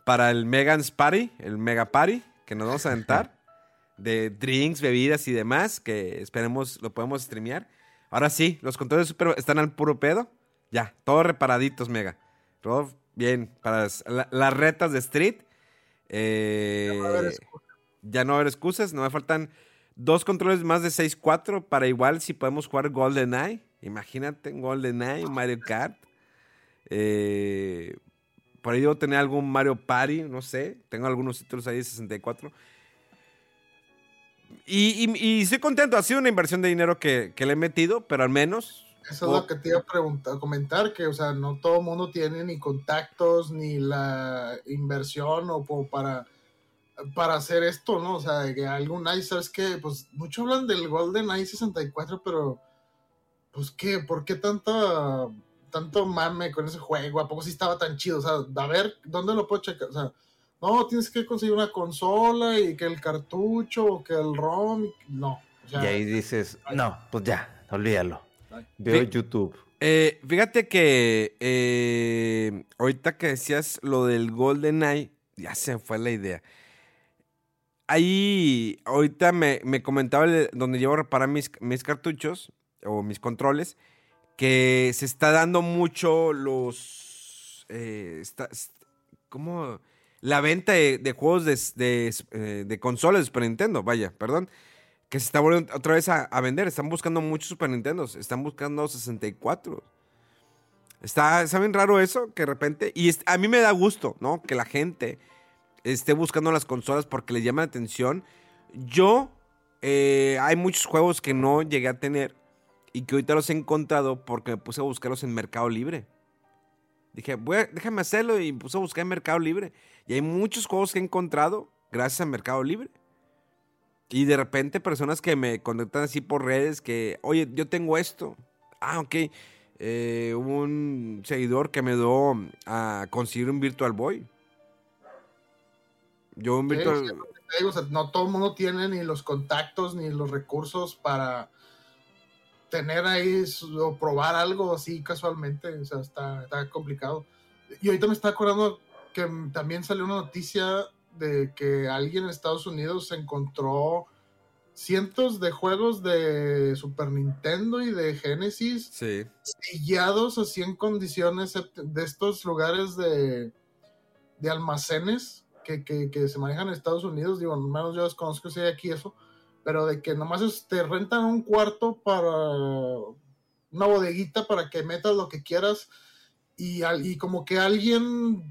para el Megan's Party, el Mega Party que nos vamos a aventar <laughs> de drinks, bebidas y demás, que esperemos lo podemos streamear. Ahora sí, los controles de Super están al puro pedo. Ya, todos reparaditos, Mega. Rodolfo, bien, para las, la- las retas de Street. eh, Va a haber excusa. ya no va a haber excusas, no me faltan dos controles más de 6.4 para igual si podemos jugar GoldenEye. Imagínate, GoldenEye, Mario Kart. Eh, por ahí debo tener algún Mario Party, no sé. Tengo algunos títulos ahí de 64. Y, y, y estoy contento, ha sido una inversión de dinero que, que le he metido, pero al menos Eso es lo que te iba a preguntar, comentar, que, o sea, no todo el mundo tiene ni contactos, ni la inversión o para, para hacer esto, ¿no? O sea, que algún i ¿sabes qué? Pues mucho hablan del Golden i64, pero, pues, ¿qué? ¿Por qué tanta, tanto mame con ese juego? ¿A poco sí estaba tan chido? O sea, a ver, ¿dónde lo puedo checar? O sea, no, tienes que conseguir una consola y que el cartucho, o que el ROM, no. O sea, Y ahí dices, no, pues ya, olvídalo. Veo. YouTube. Eh, fíjate que eh, ahorita que decías lo del GoldenEye, ya se fue la idea. Ahí, ahorita me, me comentaba el- donde llevo a reparar mis, mis cartuchos o mis controles, que se está dando mucho los... eh, está- ¿Cómo? La venta de, de juegos de, de, de consolas de Super Nintendo, vaya, perdón que se está volviendo otra vez a, vender. Están buscando muchos Super Nintendos. Están buscando 64. Está, está bien raro eso, que de repente... Y a mí me da gusto, ¿no? Que la gente esté buscando las consolas porque les llama la atención. Yo, eh, hay muchos juegos que no llegué a tener y que ahorita los he encontrado porque me puse a buscarlos en Mercado Libre. Dije, déjame hacerlo y me puse a buscar en Mercado Libre. Y hay muchos juegos que he encontrado gracias a Mercado Libre. Y de repente personas que me contactan así por redes que, oye, yo tengo esto. Ah, ok. Eh, hubo un seguidor que me dio a conseguir un Virtual Boy. Yo un Virtual... sí, te digo, o sea, no todo el mundo tiene ni los contactos ni los recursos para tener ahí su- o probar algo así casualmente. O sea, está, está complicado. Y ahorita me está acordando que también salió una noticia de que alguien en Estados Unidos encontró cientos de juegos de Super Nintendo y de Genesis Sí. sellados así en condiciones de estos lugares de, de almacenes que, que- que se manejan en Estados Unidos. Digo, al menos yo desconozco si hay aquí eso, pero de que nomás te rentan un cuarto para una bodeguita para que metas lo que quieras y, y como que alguien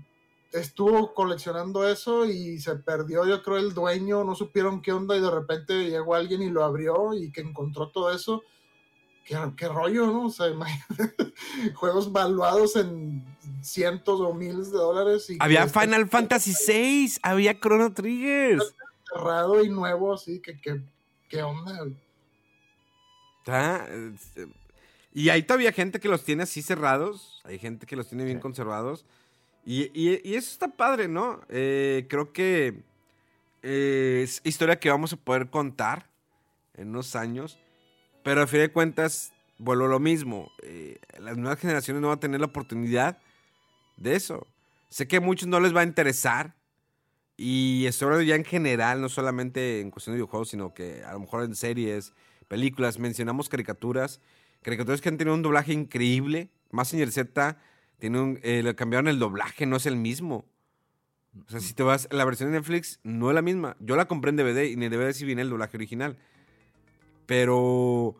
estuvo coleccionando eso y se perdió, yo creo, el dueño, no supieron qué onda y de repente llegó alguien y lo abrió y que encontró todo eso. Qué, qué rollo, ¿no? O sea, <laughs> imagínate, juegos valuados en cientos o miles de dólares. Y Había está Final Fantasy VI, había Chrono Triggers. cerrado y nuevo, así que, que qué onda. eh, Y hay todavía gente que los tiene así cerrados. Hay gente que los tiene bien Sí. conservados. Y, y- y eso está padre, ¿no? Eh, creo que eh, es historia que vamos a poder contar en unos años. Pero a fin de cuentas, vuelvo a lo mismo. eh, las nuevas generaciones no van a tener la oportunidad de eso. Sé que a muchos no les va a interesar. Y estoy hablando ya en general, no solamente en cuestión de videojuegos, sino que a lo mejor en series, películas, mencionamos caricaturas. Caricaturas que han tenido un doblaje increíble. Mazinger Z tiene un, eh, le cambiaron el doblaje, no es el mismo. O sea, si te vas, la versión de Netflix no es la misma. Yo la compré en DVD y en el DVD sí viene el doblaje original. Pero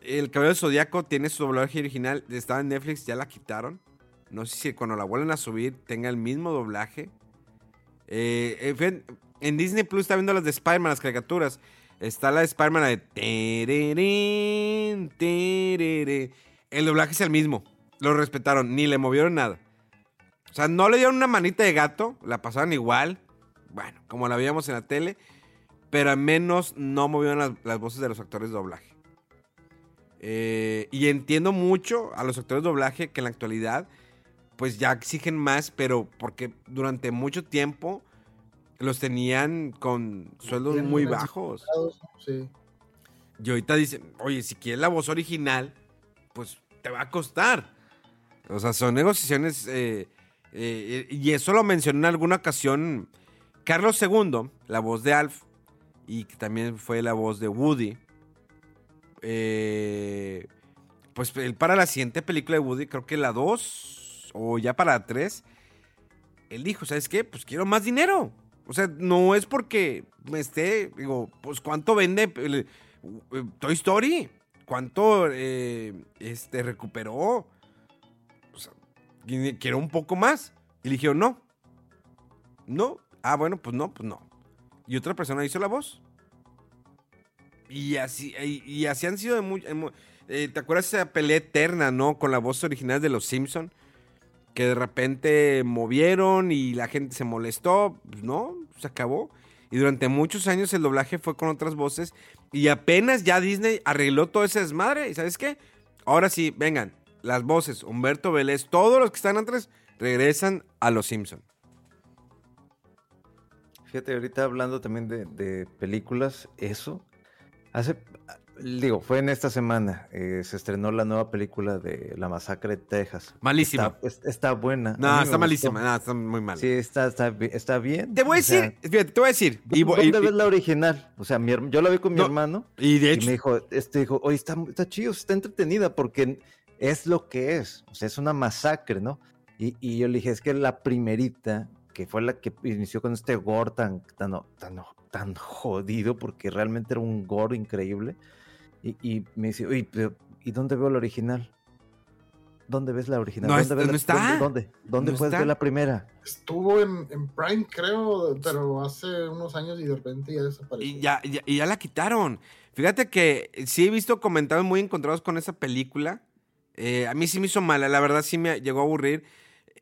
el Caballero del Zodíaco tiene su doblaje original. Estaba en Netflix, ya la quitaron. No sé si cuando la vuelven a subir tenga el mismo doblaje. Eh, en Disney Plus está viendo las de Spider-Man, las caricaturas. Está la de Spider-Man de... El doblaje es el mismo. Lo respetaron, ni le movieron nada. O sea, no le dieron una manita de gato, la pasaron igual. Bueno, como la veíamos en la tele. Pero al menos no movieron las, las voces de los actores de doblaje. Eh, y entiendo mucho a los actores de doblaje que en la actualidad pues ya exigen más, pero porque durante mucho tiempo los tenían con sueldos muy bajos. Sí. Y ahorita dicen, oye, si quieres la voz original, pues te va a costar. O sea, son negociaciones. eh, eh, y eso lo mencionó en alguna ocasión Carlos II, la voz de Alf, y que también fue la voz de Woody. Eh, pues él para la siguiente película de Woody, creo que la 2 o ya para la 3, él dijo, ¿sabes qué? Pues quiero más dinero. O sea, no es porque me esté, digo, pues cuánto vende eh, Toy Story, cuánto eh, este, recuperó. Quiero un poco más. Y le dijeron, no. No. Ah, bueno, pues no, pues no. Y otra persona hizo la voz. Y así, y, así han sido de muy, eh, ¿Te acuerdas esa pelea eterna, no? Con la voz original de los Simpson que de repente movieron y la gente se molestó. Pues no, se acabó. Y durante muchos años el doblaje fue con otras voces. Y apenas ya Disney arregló todo ese desmadre. ¿Y sabes qué? Ahora sí, vengan, las voces, Humberto Vélez, todos los que están antes, regresan a los Simpson. Fíjate, ahorita hablando también de, de películas, eso. Hace, digo, fue en esta semana, eh, se estrenó la nueva película de La Masacre de Texas. Malísima. Está, es- está buena. No, está malísima, no, está muy mal. Sí, está, está, está bien. Te voy a sea, decir, fíjate, te voy a decir. Y, ¿Dónde y- ves la original? O sea, mi yo la vi con mi No, hermano y de y hecho, me dijo, este dijo, oye, está, está chido, está entretenida porque es lo que es. O sea, es una masacre, ¿no? Y, y yo le dije, es que la primerita, que fue la que inició con este gore tan, tan, tan, tan jodido, porque realmente era un gore increíble. Y, y me dice, oye, pero, ¿y dónde veo la original? ¿Dónde ves la original? No ¿Dónde, está- ves no la- está. ¿Dónde? ¿Dónde, dónde No puedes está. ver la primera? Estuvo en, en Prime, creo, pero hace unos años y de repente ya desapareció. Y ya, ya- y ya la quitaron. Fíjate que sí he visto comentarios muy encontrados con esa película. Eh, a mí sí me hizo mala, la verdad sí me llegó a aburrir.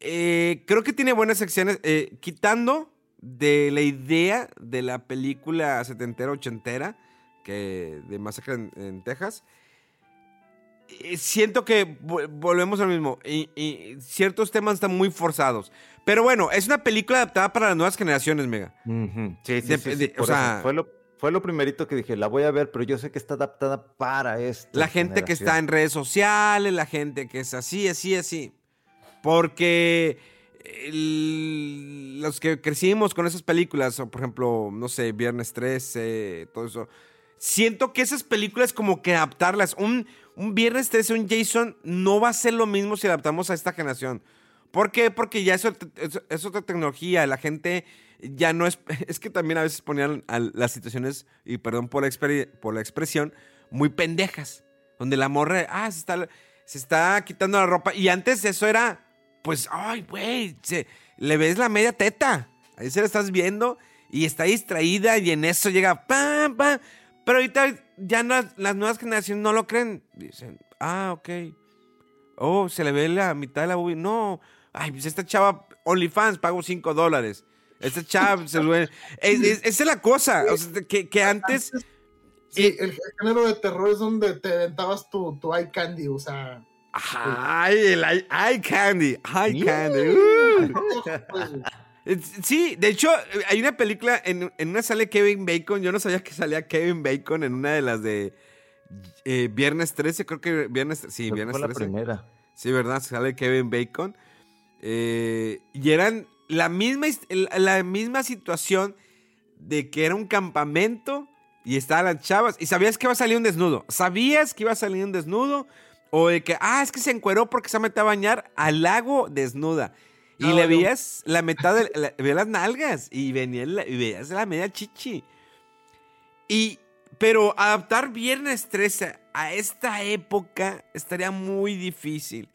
Eh, creo que tiene buenas secciones. eh, quitando de la idea de la película setentera, ochentera, que de Masacre en, en Texas. siento que vo- volvemos al mismo. Y, y ciertos temas están muy forzados. Pero bueno, es una película adaptada para las nuevas generaciones, Mega. Sí, sí, De- sí, sí, de- o sea- fue lo, fue lo primerito que dije, la voy a ver, pero yo sé que está adaptada para esto. La gente que está en redes sociales, la gente que es así, así, así. Porque el- los que crecimos con esas películas, o por ejemplo, no sé, Viernes 13, todo eso, siento que esas películas como que adaptarlas, un, un Viernes 13, un Jason, no va a ser lo mismo si adaptamos a esta generación. ¿Por qué? Porque ya es, es, es otra tecnología, la gente ya no es... <laughs> Es que también a veces ponían las situaciones, y perdón por la, por la expresión, muy pendejas. Donde la morra, ah, se está, se está quitando la ropa. Y antes eso era, pues, ay, güey, le ves la media teta. Ahí se la estás viendo y está distraída y en eso llega, pam, pam. Pero ahorita ya las nuevas generaciones no lo creen. Dicen, ah, ok. Oh, se le ve la mitad de la boobie. No. Ay, pues esta chava, OnlyFans, pago 5 dólares. Esta chava se. Es, es- esa es la cosa. o sea, que, que antes. Sí, el, el género de terror es donde te aventabas tu, tu eye candy, o sea. Ay, el eye, eye candy. Eye candy. uh. Sí, de hecho, hay una película, en, en una sale Kevin Bacon. Yo no sabía que salía Kevin Bacon en una de las de eh, Viernes 13. Creo que Viernes. Sí, Fue Viernes la 13. primera. Sí, ¿verdad? Sale Kevin Bacon. Eh, y eran la misma, la misma situación de que era un campamento y estaban las chavas. Y sabías que iba a salir un desnudo. Sabías que iba a salir un desnudo. O de que, ah, es que se encueró porque se metió a bañar al lago desnuda. Y le veías la mitad de la- veías las nalgas y, venía la- y veías la media chichi. Y, pero adaptar Viernes 13 a esta época estaría muy difícil.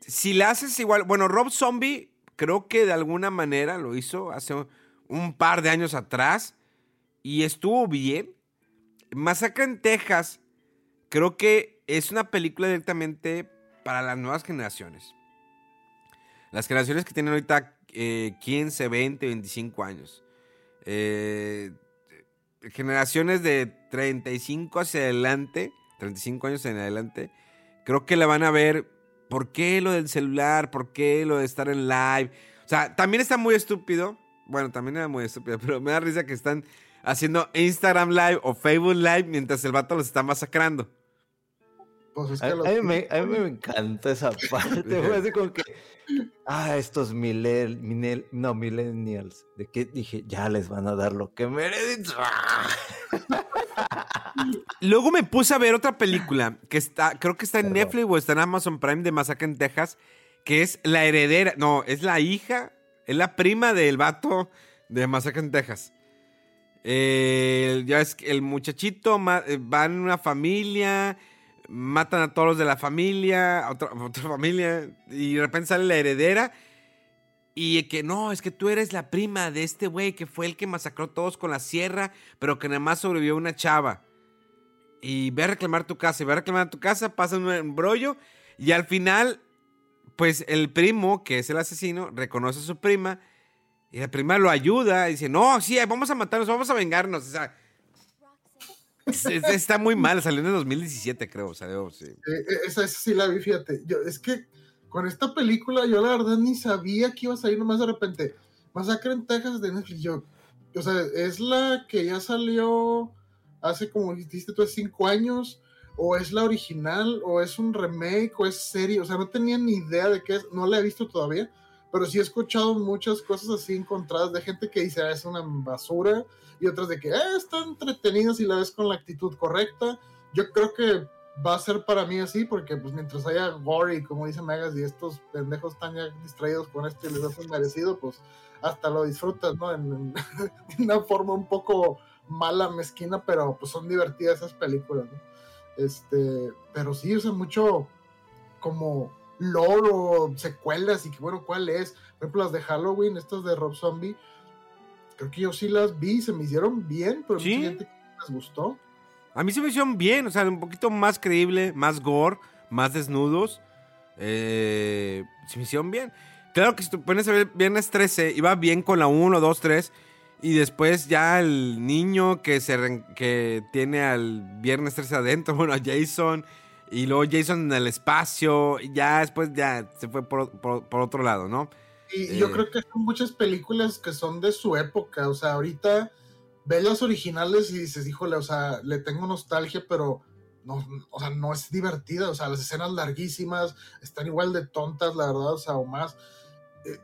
Si la haces igual, bueno, Rob Zombie creo que de alguna manera lo hizo hace un, par de años atrás y estuvo bien. Masacre en Texas creo que es una película directamente para las nuevas generaciones. Las generaciones que tienen ahorita eh, 15, 20, 25 años. Eh, generaciones de 35 hacia adelante, 35 años en adelante, creo que la van a ver. ¿Por qué lo del celular? ¿Por qué lo de estar en live? O sea, también está muy estúpido. Bueno, también era muy estúpido, <laughs> pero me da risa que están haciendo Instagram Live o Facebook Live mientras el vato los está masacrando. pues es A, que a los- mí me, a mí me encanta esa <laughs> parte. Fue así como que. Ah, estos milel, minel- no, millennials. De que dije, ya les van a dar lo que merecen. <laughs> Luego me puse a ver otra película que está, creo que está en Netflix o está en Amazon Prime de Masacre en Texas, que es La Heredera. No, es la hija, es la prima del vato de Masacre en Texas. Eh, ya es que el muchachito ma- eh, va en una familia, matan a todos los de la familia, a otra, a <laughs> otra familia, y de repente sale la heredera. Y que no, es que tú eres la prima de este güey que fue el que masacró a todos con la sierra, pero que nada más sobrevivió una chava. Y ve a reclamar tu casa, y ve a reclamar tu casa, pasa un embrollo, y al final, pues el primo, que es el asesino, reconoce a su prima, y la prima lo ayuda, y dice, no, sí, vamos a matarnos, vamos a vengarnos. O sea, es- es- está muy mal, salió en el 2017, creo, salió, sí. Eh, eh, esa, sí la vi, fíjate. Es que con esta película yo la verdad ni sabía que iba a salir nomás de repente. Masacre en Texas de Netflix. Yo, o sea, es la que ya salió hace como dijiste tú, cinco años. O es la original, o es un remake, o es serie. O sea, no tenía ni idea de qué es. No la he visto todavía. Pero sí he escuchado muchas cosas así encontradas de gente que dice, "Ah, es una basura. Y otras de que, eh, está entretenido si la ves con la actitud correcta. Yo creo que va a ser para mí así, porque pues mientras haya gory, como dice Megas, y estos pendejos están ya distraídos con esto y les hacen merecido, pues hasta lo disfrutas, ¿no? En, <laughs> una forma un poco mala, mezquina, pero pues son divertidas esas películas, ¿no? Este, pero sí, o sea, mucho como lore o secuelas y que bueno, ¿cuál es? Por ejemplo, las de Halloween, estas de Rob Zombie, creo que yo sí las vi, se me hicieron bien, pero Sí. mucha gente les gustó. A mí se me hicieron bien, o sea, un poquito más creíble, más gore, más desnudos. Eh, se me hicieron bien. Claro que si tú pones a ver Viernes 13, iba bien con la 1, 2, 3. Y después ya el niño que, se re- que tiene al Viernes 13 adentro, <laughs> bueno, a Jason. Y luego Jason en el espacio. Y ya después ya se fue por, por- por otro lado, ¿no? Y yo Eh. creo que son muchas películas que son de su época. O sea, ahorita ves originales y dices, híjole, o sea, le tengo nostalgia, pero no, o sea, no es divertida. O sea, las escenas larguísimas están igual de tontas, la verdad, o sea, o más. Eh,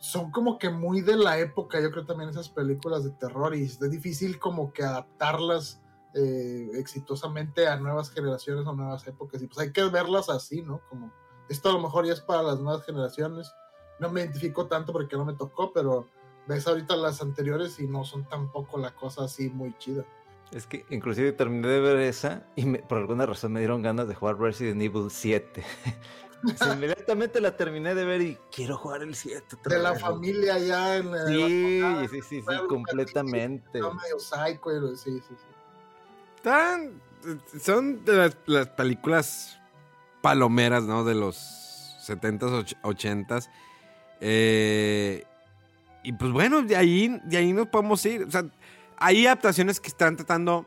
son como que muy de la época, yo creo también esas películas de terror y es difícil como que adaptarlas eh, exitosamente a nuevas generaciones o nuevas épocas. Y pues hay que verlas así, ¿no? Como esto a lo mejor ya es para las nuevas generaciones no me identifico tanto porque no me tocó, pero ves ahorita las anteriores y no son tampoco la cosa así muy chida. Es que inclusive terminé de ver esa y me- por alguna razón me dieron ganas de jugar Resident Evil 7. <laughs> Sí, inmediatamente la terminé de ver y quiero jugar el 7. otra De la familia ya en la... Sí, sí, sí, sí, Pueblo, completamente. Está medio psycho, sí, sí, sí. Están- son de las, las películas palomeras, ¿no? De los 70s, och- 80s. Eh, y pues bueno, de ahí, de ahí nos podemos ir. O sea, hay adaptaciones que están tratando.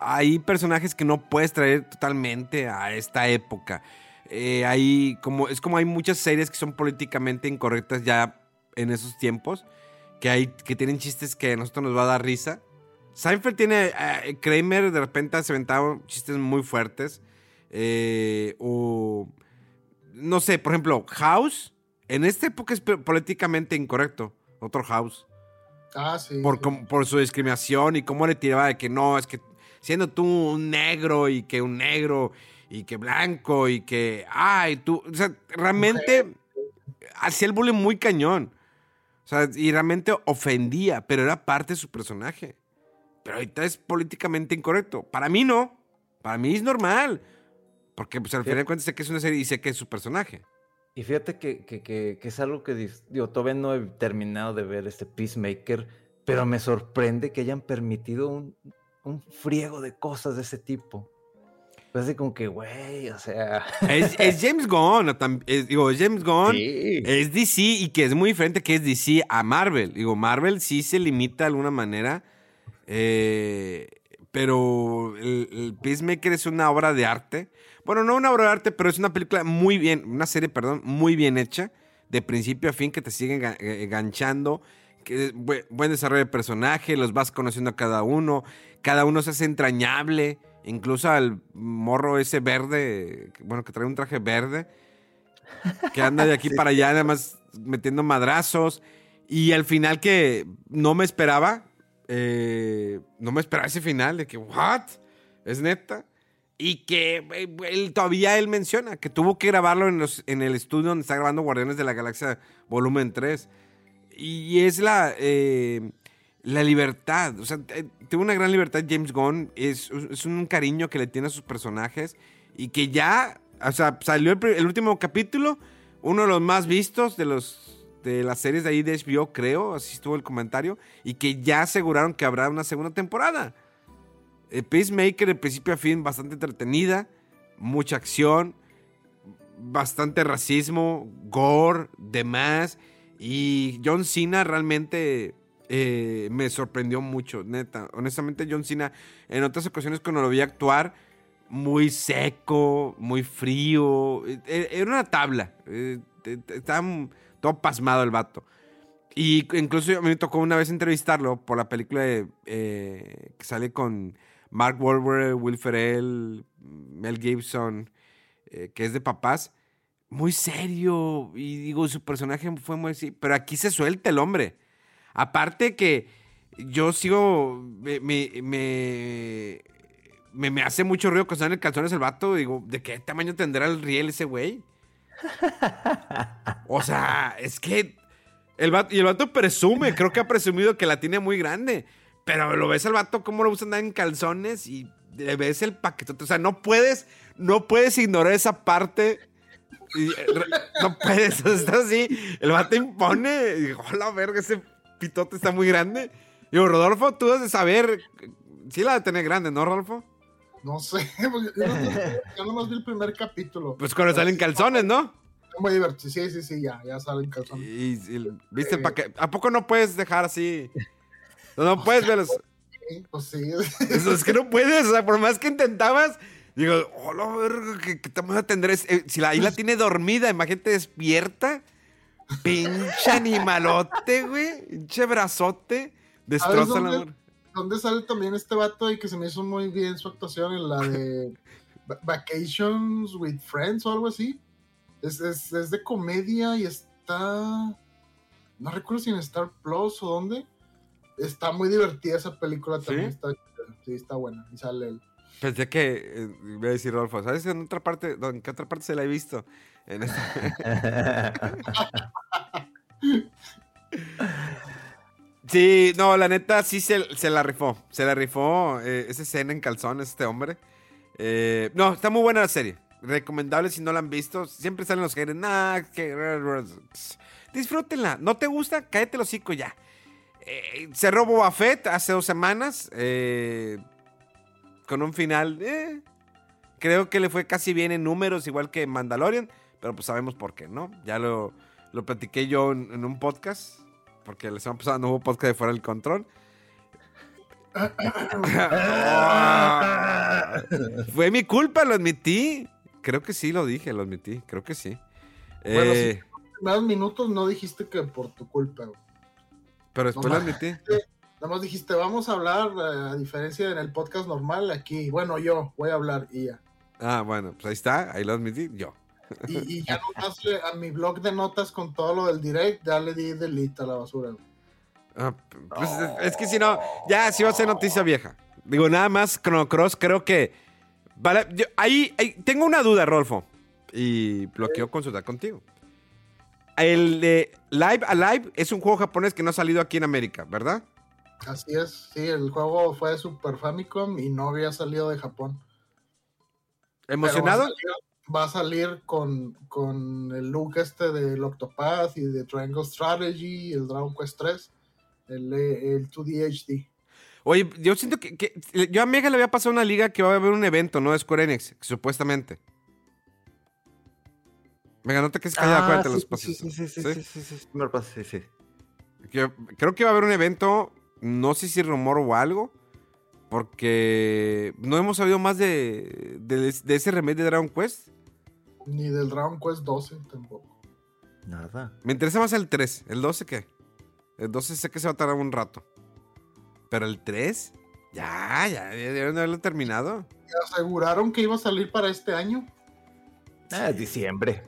Hay personajes que no puedes traer totalmente a esta época. Eh, hay como, es como hay muchas series que son políticamente incorrectas ya en esos tiempos. Que, hay, que tienen chistes que a nosotros nos va a dar risa. Seinfeld tiene. eh, Kramer de repente se aventaba chistes muy fuertes. Eh, o. No sé, por ejemplo, House. En esta época es po- políticamente incorrecto. Otro House. Ah, sí. Por, sí. com- por su discriminación y cómo le tiraba de que no, es que siendo tú un negro y que un negro y que blanco y que. Ay, tú. O sea, realmente hacía el bullying muy cañón. O sea, y realmente ofendía, pero era parte de su personaje. Pero ahorita es políticamente incorrecto. Para mí no. Para mí es normal. Porque pues al final de cuentas sé que es una serie y sé que es su personaje. Y fíjate que, que- que- que es algo que digo, todavía no he terminado de ver este Peacemaker, pero me sorprende que hayan permitido un, un friego de cosas de ese tipo. Pues así como que, güey, o sea. Es, <laughs> es James Gunn. es- digo, es James Gunn. Sí. Es DC y que es muy diferente que es DC a Marvel. Digo, Marvel sí se limita de alguna manera. eh, pero el, el Peacemaker es una obra de arte. Bueno, no una obra de arte, pero es una película muy bien, una serie, perdón, muy bien hecha. De principio a fin, que te sigue enga- eh, enganchando. Que es buen, desarrollo de personaje, los vas conociendo a cada uno. Cada uno se hace entrañable. Incluso al morro ese verde, bueno, que trae un traje verde que anda de aquí <laughs> para allá, nada más metiendo madrazos. Y al final que no me esperaba, eh, no me esperaba ese final de que, ¿what? ¿Es neta? Y que eh, él, todavía él menciona que tuvo que grabarlo en, los- en el estudio donde está grabando Guardianes de la Galaxia Volumen 3. y es la, eh, la libertad. O sea, eh, tuvo una gran libertad James Gunn. Es, es un cariño que le tiene a sus personajes. Y que ya, o sea, salió el, último capítulo, uno de los más vistos de los de las series de ahí de creo, así estuvo el comentario, y que ya aseguraron que habrá una segunda temporada. Eh, Peacemaker de principio a fin bastante entretenida, mucha acción, bastante racismo, gore, demás. Y John Cena realmente eh, me sorprendió mucho, neta. Honestamente, John Cena en otras ocasiones cuando lo vi actuar, muy seco, muy frío. eh, eh, Era una tabla. Estaba todo pasmado el vato. Y incluso me tocó una vez entrevistarlo por la película que sale con Mark Wahlberg, Will Ferrell, Mel Gibson, eh, que es de papás. Muy serio. Y digo, su personaje fue muy así. Pero aquí se suelta el hombre. Aparte que yo sigo. Me, me, me, me- me hace mucho ruido cuando en calzones el vato. Digo, ¿de qué tamaño tendrá el riel ese güey? <laughs> O sea, es que. El vato, y el vato presume, creo que ha presumido que la tiene muy grande. Pero lo ves al vato cómo lo gusta andar en calzones y le ves el paquetote. O sea, no puedes, no puedes ignorar esa parte. Y, eh, no puedes, <laughs> está así. El vato impone. Y digo, hola, verga, ese pitote está muy grande. Digo, Rodolfo, tú has de saber. Sí la de tener grande, ¿no, Rodolfo? No sé, <laughs> pues, yo, no- yo nomás vi el primer capítulo. Pues cuando salen calzones, ¿no? Muy divertido. Sí, sí, sí, ya, ya salen calzones. Y, y- ¿viste el paquete? ¿A poco no puedes dejar así? No, no puedes verlos. Sí, Pues sí. <laughs> Eso es que no puedes, o sea, por más que intentabas, digo, hola, verga, ¿qué, qué tamaño tendré? Eh, si la isla tiene dormida, imagínate despierta. Pinche animalote, güey. Pinche brazote. Destroza la dónde? amor. ¿Dónde sale también este vato y que se me hizo muy bien su actuación en la de Va- Vacations with Friends o algo así? Es, es, es de comedia y está. No recuerdo si en Star Plus o dónde. Está muy divertida esa película también. ¿Sí? Está, sí, está buena. Y sale él. Pensé que, eh, iba a decir Rodolfo, ¿sabes en otra parte, no, en qué otra parte se la he visto? En esta- <laughs> Sí, no, la neta sí se, se la rifó. Se la rifó eh, esa escena en calzones, este hombre. Eh, no, está muy buena la serie. Recomendable si no la han visto. Siempre salen los haters. Nah, que... Disfrútenla. ¿No te gusta? Cállate el hocico ya. Eh, cerró Boba Fett hace dos semanas. eh, con un final. eh, creo que le fue casi bien en números, igual que Mandalorian. Pero pues sabemos por qué, ¿no? Ya lo, lo platiqué yo en, en un podcast. Porque la semana pasada no hubo podcast de fuera del control. <coughs> Fue mi culpa, lo admití. Creo que sí lo dije, lo admití. Creo que sí. Bueno, Eh, Más minutos no dijiste que por tu culpa. güey. Pero después no lo ma- admití. Nada más dijiste, vamos a hablar, eh, a diferencia en el podcast normal, aquí. Bueno, yo voy a hablar y ya. Ah, bueno, pues ahí está, ahí lo admití yo. Y, y ya <laughs> nomás le- a mi blog de notas con todo lo del direct, ya le di delete a la basura. Ah, pues, es, es que si no, ya sí va a ser noticia vieja. Digo, nada más Chrono Cross, creo que. Vale, yo- ahí, ahí- tengo una duda, Rolfo. Y lo quiero consultar contigo. El de Live Alive es un juego japonés que no ha salido aquí en América, ¿verdad? Así es, sí, el juego fue de Super Famicom y no había salido de Japón. ¿Emocionado? Va a salir, va a salir con, con el look este del Octopath y de Triangle Strategy, el Dragon Quest 3, el, el 2D HD. Oye, yo siento que, que- yo a Mega le había pasado una liga que va a haber un evento, ¿no? De Square Enix, supuestamente. Mega, no te quedes callada, acuérdate los sí, pasos. sí, sí, sí, sí, ¿Sí? sí, sí, sí, sí, me lo pasé, sí, sí. Que- creo que va a haber un evento, no sé si rumor o algo, porque no hemos sabido más de, de, de ese remake de Dragon Quest. Ni del Dragon Quest 12 tampoco. Nada. Me interesa más el 3. ¿El 12 qué? El 12 sé que se va a tardar un rato. Pero el 3, ya, ya, ya deben de haberlo terminado. Y aseguraron que iba a salir para este año. Ah, diciembre.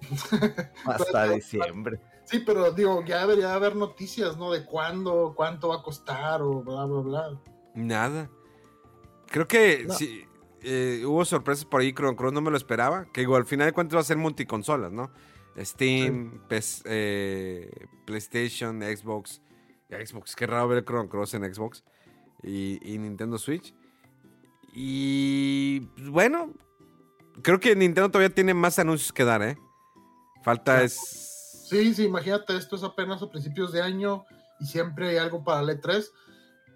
<laughs> Hasta diciembre. Sí, pero digo, ya debería haber noticias, ¿no? De cuándo, cuánto va a costar o bla, bla, bla. Nada. Creo que No. sí, eh, hubo sorpresas por ahí, Chrono Cross no me lo esperaba. Que igual al final de cuentas va a ser multiconsolas, ¿no? Steam, PS, eh, PlayStation, Xbox. Xbox, qué raro ver el Chrono Cross en Xbox. Y, y Nintendo Switch. Y pues, bueno, creo que Nintendo todavía tiene más anuncios que dar, ¿eh? Falta es... Sí, sí, imagínate, esto es apenas a principios de año y siempre hay algo para el E3.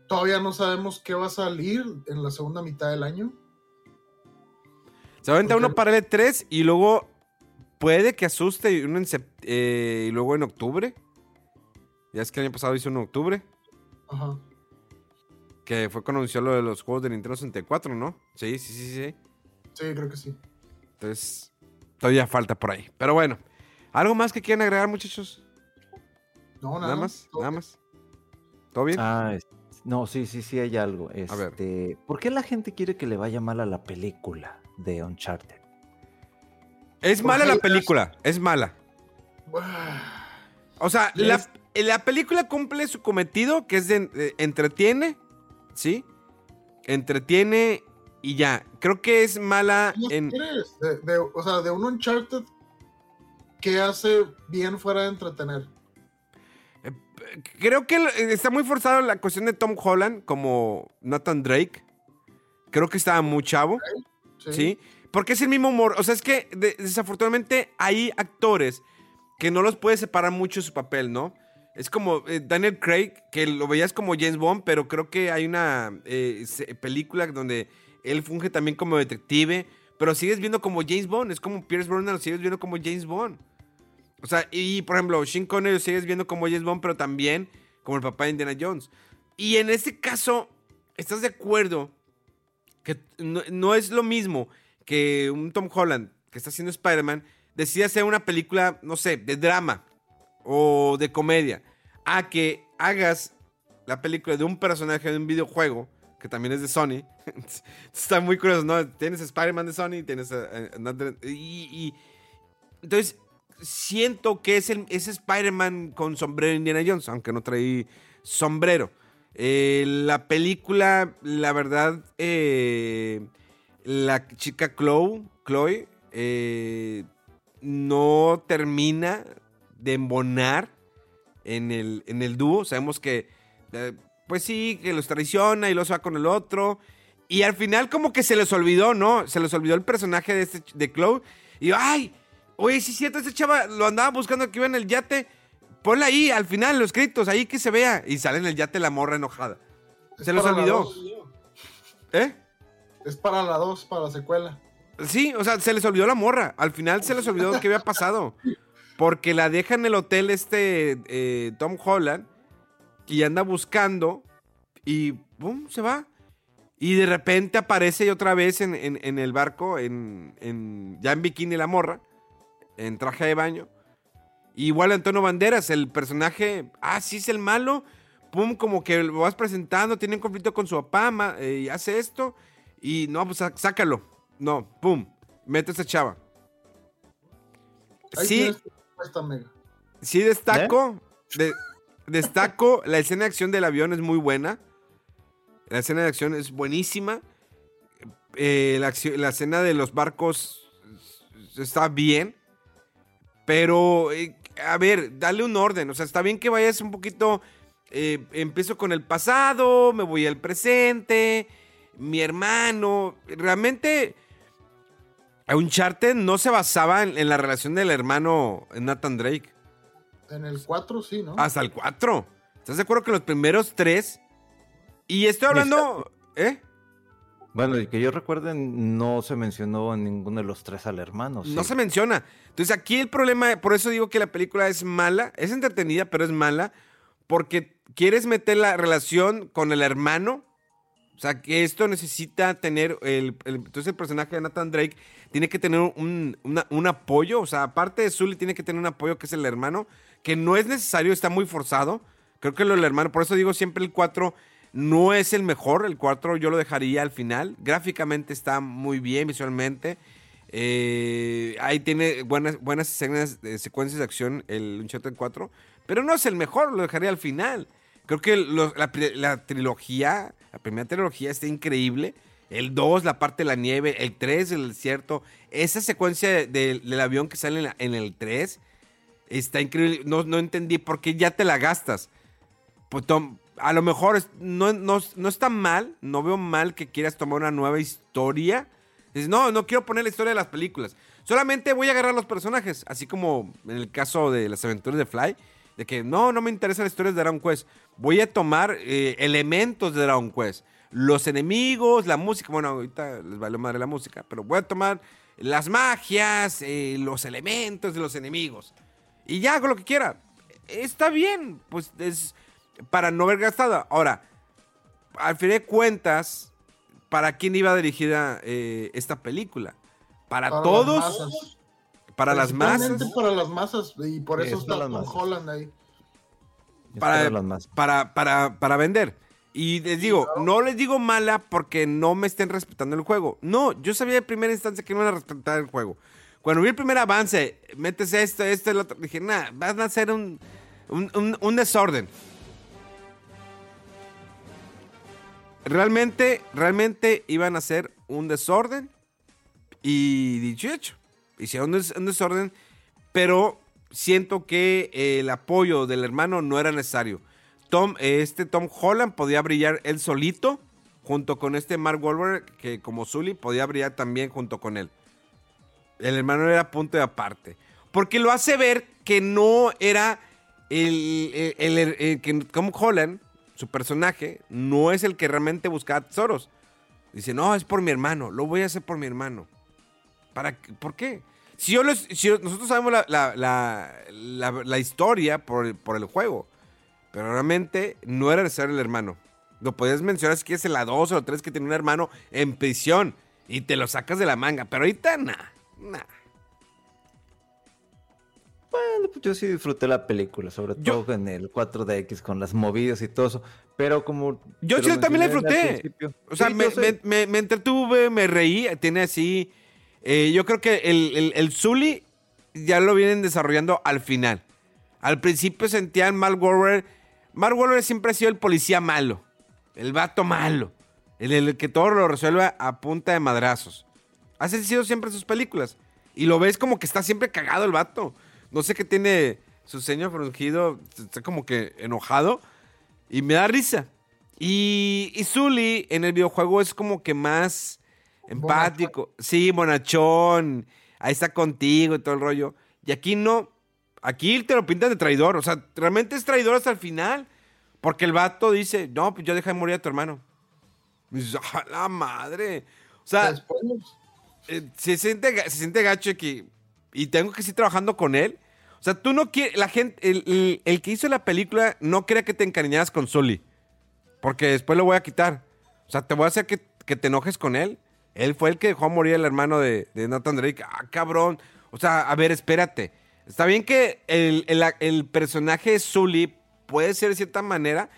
Todavía no sabemos qué va a salir en la segunda mitad del año. Se aventa Porque- uno para el E3 y luego puede que asuste y uno en eh, y luego en octubre. Ya es que el año pasado hizo uno en octubre. Ajá. Que fue cuando anunció lo de los juegos de Nintendo 64, ¿no? Sí, sí, sí, sí. Sí, creo que sí. Entonces, todavía falta por ahí. Pero bueno, ¿algo más que quieran agregar, muchachos? No, nada, Nada más, Todo nada bien. más. ¿Todo bien? Ah, es- no, sí, sí, sí, hay algo. A ver. Este, ¿Por qué la gente quiere que le vaya mal a la película de Uncharted? es mala la película, es mala. Buah. O sea, Y la, película cumple su cometido, que es de, de- entretiene, ¿sí? Entretiene y ya. Creo que es mala ¿Qué más en... quieres? De- de- o sea, de un Uncharted que hace bien fuera de entretener. Creo que el- está muy forzado la cuestión de Tom Holland como Nathan Drake. Creo que estaba muy chavo, Sí. ¿sí? Porque es el mismo humor. O sea, es que de- desafortunadamente hay actores que no los puede separar mucho su papel, ¿no? Es como eh, Daniel Craig, que lo veías como James Bond, pero creo que hay una eh, película donde él funge también como detective, pero sigues viendo como James Bond. Es como Pierce Brosnan, lo sigues viendo como James Bond. O sea, y por ejemplo, Sean Connery lo sigues viendo como James Bond, pero también como el papá de Indiana Jones. Y en este caso, ¿estás de acuerdo que no, no es lo mismo que un Tom Holland que está haciendo Spider-Man decida hacer una película, no sé, de drama o de comedia, a que hagas la película de un personaje de un videojuego que también es de Sony? <laughs> Está muy curioso, ¿no? Tienes Spider-Man de Sony, tienes another- y, y- entonces siento que es ese Spider-Man con sombrero Indiana Jones, aunque no traí sombrero. Eh, la película, la verdad, la chica Chloe, Chloe no termina de embonar en el, en el dúo. Sabemos que, pues sí, que los traiciona y los va con el otro. Y al final como que se les olvidó, ¿no? Se les olvidó el personaje de, este, de Chloe. Y, ay, oye, sí es cierto, ese chava lo andaba buscando que iba en el yate. Ponle ahí, al final, los créditos, ahí que se vea. Y sale en el yate la morra enojada. Es Se los olvidó. ¿Eh? Es para la 2, para la secuela. Sí, o sea, se les olvidó la morra. Al final se les olvidó qué había pasado. Porque la deja en el hotel este eh, Tom Holland y anda buscando y ¡pum! se va. Y de repente aparece otra vez en, en- en el barco, en, en- ya en bikini la morra, en traje de baño. Igual Antonio Banderas, el personaje, ah, sí es el malo, pum, como que lo vas presentando, tiene un conflicto con su papá, ma- eh, y hace esto, y no, pues sácalo. No, pum, mete a esa chava. Ahí Sí, sí destaco, de- destaco, la escena de acción del avión es muy buena. La escena de acción es buenísima. Eh, la, la escena de los barcos está bien. Pero, eh, a ver, dale un orden. O sea, está bien que vayas un poquito. eh, empiezo con el pasado, me voy al presente, mi hermano. Realmente, Uncharted no se basaba en, en la relación del hermano Nathan Drake. En el 4 sí, ¿no? Hasta el 4. ¿Estás de acuerdo que los primeros tres? Y estoy hablando. ¿Eh? Bueno, y que yo recuerde, no se mencionó en ninguno de los tres al hermano. No se menciona. Entonces aquí el problema, por eso digo que la película es mala, es entretenida, pero es mala, porque quieres meter la relación con el hermano. O sea, que esto necesita tener, el, el- entonces el personaje de Nathan Drake tiene que tener un, una- un apoyo, o sea, aparte de Sully tiene que tener un apoyo que es el hermano, que no es necesario, está muy forzado. Creo que lo del hermano, por eso digo siempre el 4 no es el mejor, el 4 yo lo dejaría al final. Gráficamente está muy bien visualmente. Eh, ahí tiene buenas, buenas escenas, de secuencias de acción el Uncharted 4, pero no es el mejor, lo dejaría al final. Creo que la, trilogía, la primera trilogía está increíble. El 2, la parte de la nieve. El 3, el desierto. Esa secuencia de- de- del avión que sale en, en el 3 está increíble. No, no entendí por qué ya te la gastas. Pues a lo mejor es- no, no, no está mal. No veo mal que quieras tomar una nueva historia. Dices, no, no quiero poner la historia de las películas. Solamente voy a agarrar los personajes. Así como en el caso de las aventuras de Fly. De que no, no me interesan las historias de Dragon Quest. Voy a tomar eh, elementos de Dragon Quest. Los enemigos, la música. Bueno, ahorita les vale madre la música. Pero voy a tomar las magias, eh, los elementos de los enemigos. Y ya hago lo que quiera. Está bien. Pues es para no ver gastado. Ahora, al fin de cuentas, ¿para quién iba dirigida eh, esta película? ¿Para, Para todos? las masas. ¿Para las masas? para las masas. Y por eso es está para las Tom masas. Holland ahí. Para, para, para, para vender. Y les digo, no les digo mala porque no me estén respetando el juego. No, yo sabía de primera instancia que no iban a respetar el juego. Cuando vi el primer avance, metes esto, esto, el otro, dije, nah, van a hacer un, un, desorden. Realmente, realmente iban a hacer un desorden. Y dicho y hecho, hicieron un, des- un desorden, pero siento que el apoyo del hermano no era necesario. Tom, este Tom Holland podía brillar él solito, junto con este Mark Wahlberg, que como Zully podía brillar también junto con él. El hermano era punto de aparte. Porque lo hace ver que no era el, el- Tom Holland, su personaje, no es el que realmente buscaba tesoros. Dice, no, es por mi hermano, lo voy a hacer por mi hermano. ¿Para qué? ¿Por qué? Si, yo nosotros sabemos la, la- la- historia por, el- por el juego, pero realmente no era necesario el hermano. Lo podías mencionar si quieres en la 2 o la 3 que tenía un hermano en prisión y te lo sacas de la manga, pero ahorita nada, nada. Bueno, pues yo sí disfruté la película, sobre Yo- todo en el 4DX con las movidas y todo eso. Pero como. Yo sí también la disfruté. O sea, Sí, me, yo sé. me- me- me entretuve, me reí. Tiene así. eh, yo creo que el, el, el Zully ya lo vienen desarrollando al final. Al principio sentían Mark Wahlberg. Mark Wahlberg siempre ha sido el policía malo. El vato malo. El, el que todo lo resuelve a punta de madrazos. Así han sido siempre sus películas. Y lo ves como que está siempre cagado el vato. No sé qué tiene su ceño frungido. Está como que enojado. Y me da risa. Y, y Zully en el videojuego es como que más empático. Sí, bonachón. Ahí está contigo y todo el rollo. Y aquí no. Aquí te lo pintan de traidor. O sea, realmente es traidor hasta el final. Porque el vato dice, no, pues yo dejé de morir a tu hermano. Y dices, "A la madre! O sea, Después, eh, se, siente, se siente gacho que... Y tengo que seguir trabajando con él. O sea, tú no quieres... La gente... El, el- que hizo la película no quería que te encariñaras con Sully. Porque después lo voy a quitar. O sea, te voy a hacer que, que te enojes con él. Él fue el que dejó morir al hermano de, de Nathan Drake. Ah, cabrón. O sea, a ver, espérate. Está bien que el, el- el personaje de Sully puede ser de cierta manera,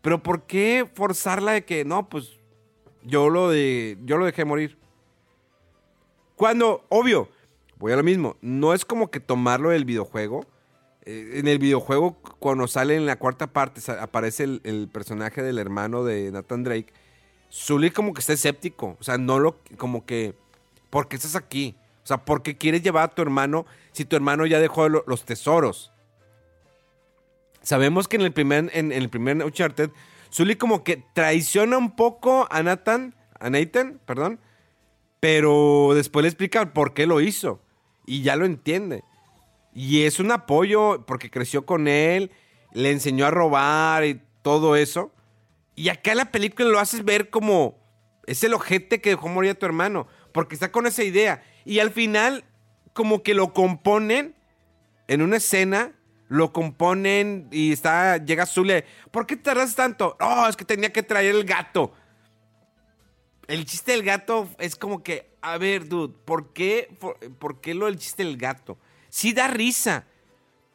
pero ¿por qué forzarla de que no, pues yo lo de yo lo dejé morir? Cuando, obvio, voy a lo mismo, no es como que tomarlo del videojuego. Eh, en el videojuego, cuando sale en la cuarta parte, aparece el, personaje del hermano de Nathan Drake. Sully como que está escéptico. O sea, no lo, como que, ¿por qué estás aquí? O sea, ¿por qué quieres llevar a tu hermano si tu hermano ya dejó lo- los tesoros? Sabemos que en el primer, en, el primer Uncharted, Sully como que traiciona un poco a Nathan, a Nathan, perdón, pero después le explica por qué lo hizo y ya lo entiende. Y es un apoyo porque creció con él, le enseñó a robar y todo eso. Y acá en la película lo haces ver como es el ojete que dejó morir a tu hermano, porque está con esa idea. Y al final, como que lo componen en una escena, lo componen y está, llega Zule. ¿Por qué tardas tanto? No, es que tenía que traer el gato. El chiste del gato es como que, a ver, dude, ¿por qué, por, por qué lo del chiste del gato? Sí da risa,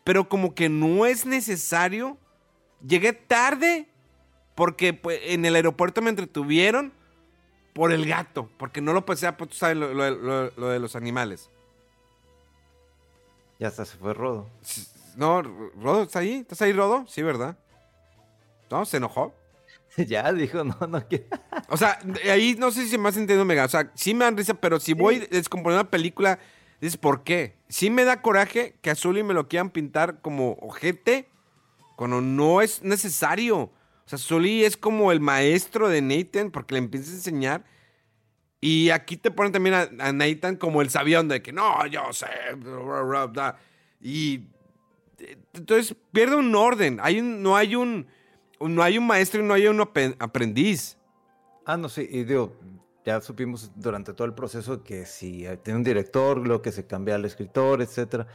pero como que no es necesario. Llegué tarde porque pues, en el aeropuerto me entretuvieron por el gato, porque no lo pasé, pues tú sabes lo, lo- lo- lo de los animales. Ya hasta se fue Rodo. No, Rodo, ¿estás ahí? ¿Estás ahí, Rodo? Sí, ¿verdad? ¿No? ¿Se enojó? <laughs> ya dijo, no, no quiero. <laughs> O sea, ahí no sé si me has entendido, Mega. O sea, sí me dan risa, pero si voy a descomponer una película, dices, ¿por qué? Sí me da coraje que a Sully me lo quieran pintar como ojete cuando no es necesario. O sea, Sully es como el maestro de Nathan porque le empieza a enseñar. Y aquí te ponen también a, a Nathan como el sabión de que no, yo sé. bla, bla, bla, bla". Y eh, entonces pierde un orden. Hay un- no hay un no hay un maestro y no hay un aprendiz. Ah, no, sí, y digo, ya supimos durante todo el proceso que si tiene un director, luego que se cambia al escritor, etcétera.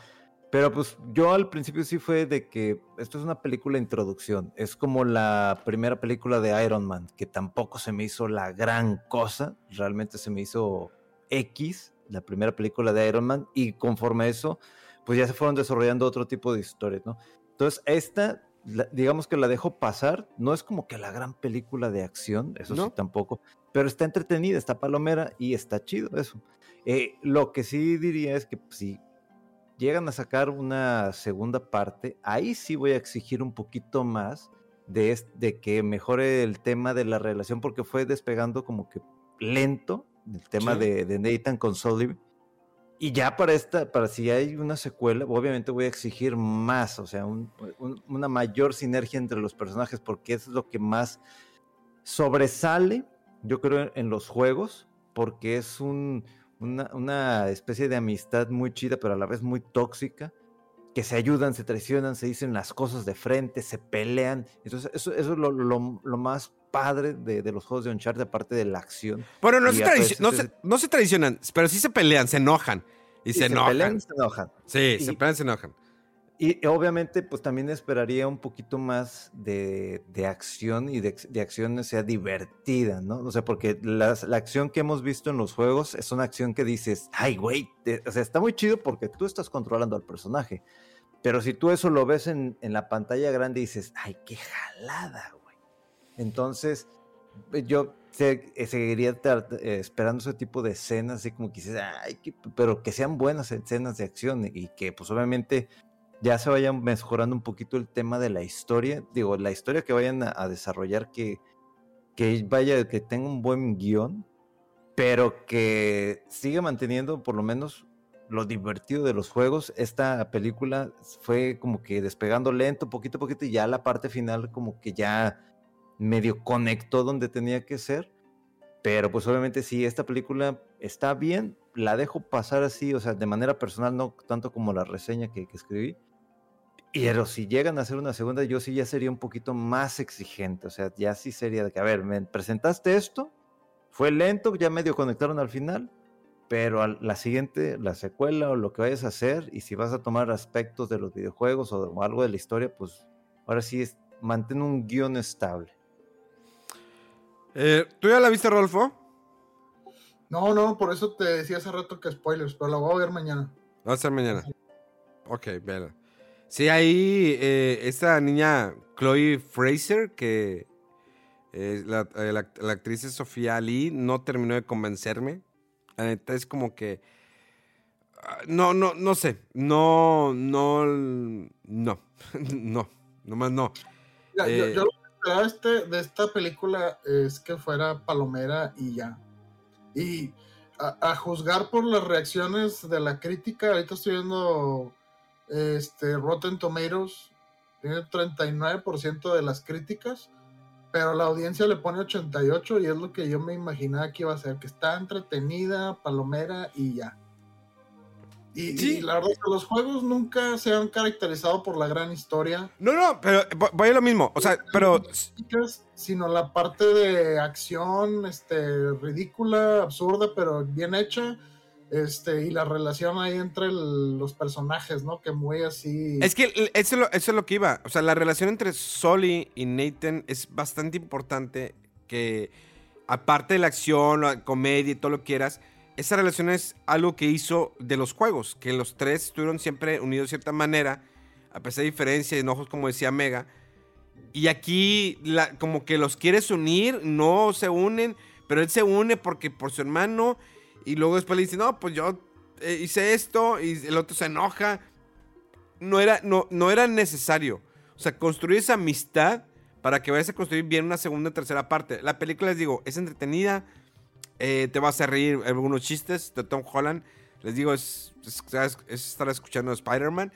Pero pues yo al principio sí fue de que esto es una película de introducción. Es como la primera película de Iron Man, que tampoco se me hizo la gran cosa. Realmente se me hizo X, la primera película de Iron Man. Y conforme a eso, pues ya se fueron desarrollando otro tipo de historias, ¿no? Entonces, esta, la- digamos que la dejo pasar. No es como que la gran película de acción, eso ¿No? sí tampoco. Pero está entretenida, está palomera y está chido eso. Eh, lo que sí diría es que pues, si llegan a sacar una segunda parte, ahí sí voy a exigir un poquito más de, es- de que mejore el tema de la relación, porque fue despegando como que lento el tema Sí. de, de Nathan con Sullivan. Y ya para esta, para si hay una secuela, obviamente voy a exigir más, o sea, un- un- una mayor sinergia entre los personajes, porque eso es lo que más sobresale, yo creo, en los juegos, porque es un, una, una especie de amistad muy chida, pero a la vez muy tóxica, que se ayudan, se traicionan, se dicen las cosas de frente, se pelean. Entonces, eso, eso es lo, lo- lo más padre de, de los juegos de Uncharted, aparte de la acción. Bueno, no Y se, tradici- no, se, no se traicionan, pero sí se pelean, se enojan. Y, Y se, enojan. pelean y se enojan. Sí, Y- se pelean y se enojan. Y obviamente, pues también esperaría un poquito más de, de acción y de, de acción sea divertida, ¿no? O sea, porque las- la acción que hemos visto en los juegos es una acción que dices, ay, güey, o sea, está muy chido porque tú estás controlando al personaje. Pero si tú eso lo ves en, en la pantalla grande, dices, ay, qué jalada, güey. Entonces, eh, yo eh, seguiría eh, esperando ese tipo de escenas, así como que ay, pero que sean buenas escenas de acción y que, pues, obviamente ya se vaya mejorando un poquito el tema de la historia. Digo, la historia que vayan a, a desarrollar, que, que vaya, que tenga un buen guion, pero que siga manteniendo por lo menos lo divertido de los juegos. Esta película fue como que despegando lento, poquito a poquito, y ya la parte final como que ya medio conectó donde tenía que ser. Pero pues obviamente si esta película está bien, la dejo pasar así, o sea, de manera personal, no tanto como la reseña que, que escribí. Pero si llegan a hacer una segunda, yo sí ya sería un poquito más exigente. O sea, ya sí sería de que, a ver, me presentaste esto, fue lento, ya medio conectaron al final, pero a la siguiente, la secuela o lo que vayas a hacer, y si vas a tomar aspectos de los videojuegos o, de- o algo de la historia, pues ahora sí es, mantén un guion estable. Eh, ¿Tú ya la viste, Rolfo? No, no, por eso te decía hace rato que spoilers, pero la voy a ver mañana. Va a ser mañana. Ok, vela. Sí, ahí eh, esta niña Chloe Fraser, que eh, la, eh, la- la actriz es Sofía Lee, no terminó de convencerme. La neta es como que... ah, No, no, no sé. No, no, no, <laughs> no, nomás no. Mira, yo, Eh, yo lo de esta película es que fuera palomera y ya. Y a, a juzgar por las reacciones de la crítica, ahorita estoy viendo este, Rotten Tomatoes, tiene 39% de las críticas, pero la audiencia le pone 88 y es lo que yo me imaginaba que iba a ser, que está entretenida, palomera y ya. Y, Sí. y la verdad es que los juegos nunca se han caracterizado por la gran historia, No, no, pero vo- voy a lo mismo. O sea, pero... sino la parte de acción, este, ridícula, absurda, pero bien hecha, este, y la relación ahí entre el- los personajes, ¿no? Que muy así. Es que eso es, lo, eso es lo que iba. O sea, la relación entre Sully y Nathan es bastante importante. Que aparte de la acción, la comedia y todo lo que quieras, esa relación es algo que hizo de los juegos. Que los tres estuvieron siempre unidos de cierta manera, a pesar de diferencias y enojos, como decía Mega. Y aquí, como que los quieres unir, no se unen, pero él se une porque por su hermano. Y luego después le dice, no, pues yo eh, hice esto. Y el otro se enoja no era, no, no era necesario. O sea, construir esa amistad para que vayas a construir bien una segunda tercera parte. La película, les digo, es entretenida, eh, te vas a reír algunos chistes de Tom Holland. Les digo, es, es- es- es estar escuchando Spider-Man.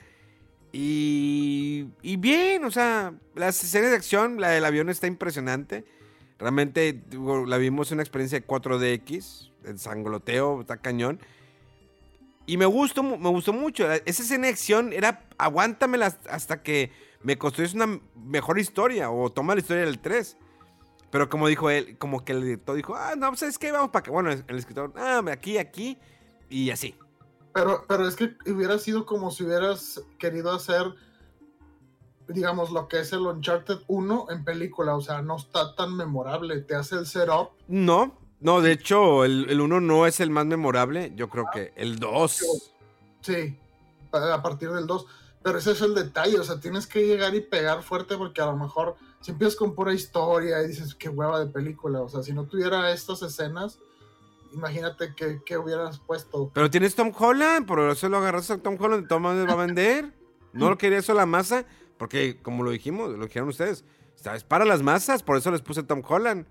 Y, y bien, o sea, las escenas de acción, la del avión está impresionante. Realmente la vimos en una experiencia de 4DX, el sangoloteo, está cañón. Y me gustó, me gustó mucho. Esa escena de acción era aguántamela hasta que me construyes una mejor historia o toma la historia del 3. Pero como dijo él, como que el director dijo, ah, no, ¿sabes qué? Vamos para que. Bueno, el escritor, ah, aquí, aquí y así. Pero, pero es que hubiera sido como si hubieras querido hacer, digamos, lo que es el Uncharted 1 en película. O sea, no está tan memorable. Te hace el setup. No, no, de hecho, el 1 no es el más memorable. Yo creo que el 2. Sí, a partir del 2. Pero ese es el detalle. O sea, tienes que llegar y pegar fuerte porque a lo mejor si empiezas con pura historia y dices, qué hueva de película. O sea, si no tuviera estas escenas, imagínate que, que hubieras puesto. Pero tienes Tom Holland, por eso lo agarraste a Tom Holland, Tom Holland va a vender. No lo quería eso la masa, porque como lo dijimos, lo dijeron ustedes, es para las masas, por eso les puse Tom Holland.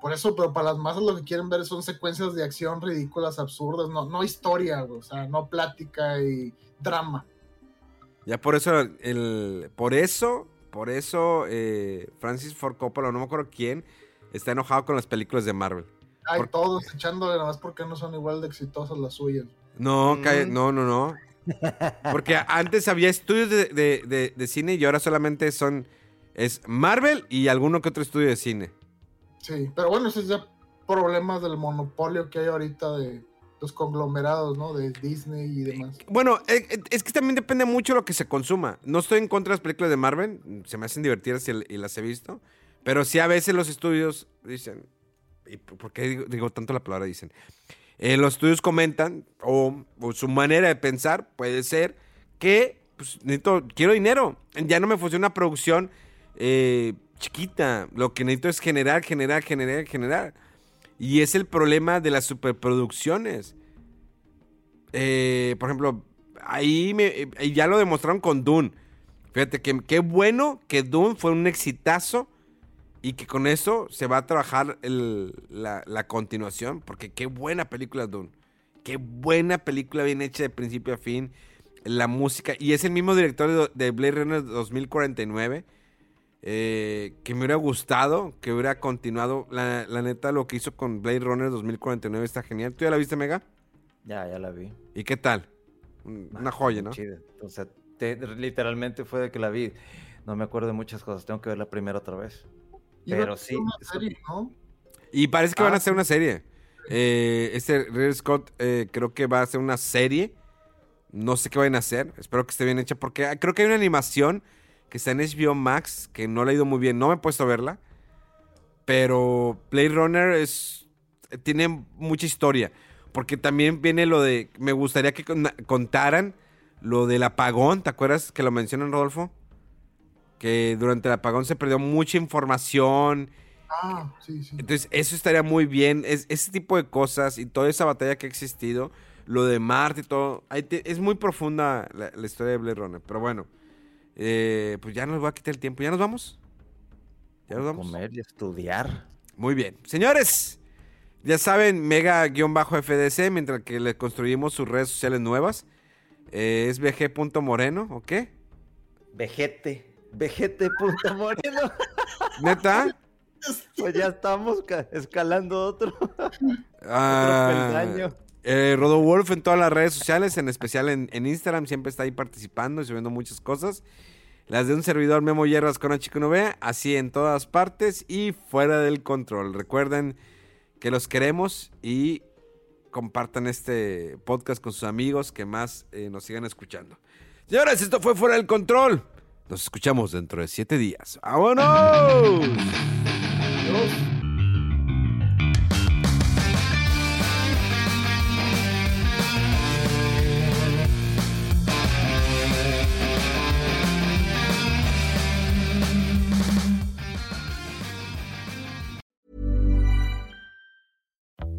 Por eso, pero para las masas lo que quieren ver son secuencias de acción ridículas, absurdas, no, no historia, o sea, no plática y drama. Ya por eso, el, por eso, por eso, eh, Francis Ford Coppola, no me acuerdo quién, está enojado con las películas de Marvel. Hay Por- todos echándole nada más porque no son igual de exitosas las suyas. No, Mm. cae- no, no, no. Porque antes había estudios de, de- de- de cine y ahora solamente son, es Marvel y alguno que otro estudio de cine. Sí, pero bueno, ese es ya problemas del monopolio que hay ahorita de los conglomerados, ¿no? De Disney y demás. Bueno, eh, eh, es que también depende mucho de lo que se consuma. No estoy en contra de las películas de Marvel, se me hacen divertidas y, las he visto. Pero sí a veces los estudios dicen, ¿y por qué digo, tanto la palabra dicen? Eh, los estudios comentan, o, o su manera de pensar puede ser que, pues, necesito, quiero dinero. Ya no me funciona una producción eh, chiquita. Lo que necesito es generar, generar, generar, generar. Y es el problema de las superproducciones. Eh, por ejemplo, ahí me- eh, ya lo demostraron con Dune. Fíjate que qué bueno que Dune fue un exitazo y que con eso se va a trabajar la continuación. Porque qué buena película Dune. Qué buena película bien hecha de principio a fin. La música. Y es el mismo director de, de Blade Runner 2049. Eh, que me hubiera gustado, que hubiera continuado. La, la neta, lo que hizo con Blade Runner 2049 está genial. ¿Tú ya la viste, Mega? Ya, ya la vi. ¿Y qué tal? Un- Una joya, ¿no? Chida. O sea, te- literalmente fue de que la vi. No me acuerdo de muchas cosas. Tengo que verla primero otra vez. Pero sí, Una es- serie, ¿no? Y parece que van a Ah, hacer una serie. Eh, este Ridley Scott eh, creo que va a hacer una serie. No sé qué van a hacer. Espero que esté bien hecha porque ah, creo que hay una animación que está en HBO Max que no le ha ido muy bien. No me he puesto a verla. Pero Blade Runner es, tiene mucha historia. Porque también viene lo de... Me gustaría que con- contaran lo del apagón. ¿Te acuerdas que lo mencionan, Rodolfo? Que durante el apagón se perdió mucha información. Ah, sí, sí. Entonces, eso estaría muy bien. Es, ese tipo de cosas y toda esa batalla que ha existido, lo de Marte y todo. te- es muy profunda la, la historia de Blade Runner. Pero bueno, eh, pues ya nos va a quitar el tiempo. ¿Ya nos vamos? ¿Ya nos vamos? Comer y estudiar. Muy bien. Señores, ya saben, mega-fdc, mientras que le construimos sus redes sociales nuevas. Eh, es bg.moreno, ¿ok? Vejete. Vejete, punto moreno. <laughs> ¿Neta? Pues ya estamos ca- escalando otro. Ah, peldaño. Eh, Rodowolf en todas las redes sociales, en especial en, Instagram, siempre está ahí participando y subiendo muchas cosas. Las de un servidor Memo Hierras con Nubea, así en todas partes y fuera del control. Recuerden que los queremos y compartan este podcast con sus amigos que más eh, nos sigan escuchando. Señores, esto fue Fuera del Control. Nos escuchamos dentro de siete días. ¡Vámonos! Adiós.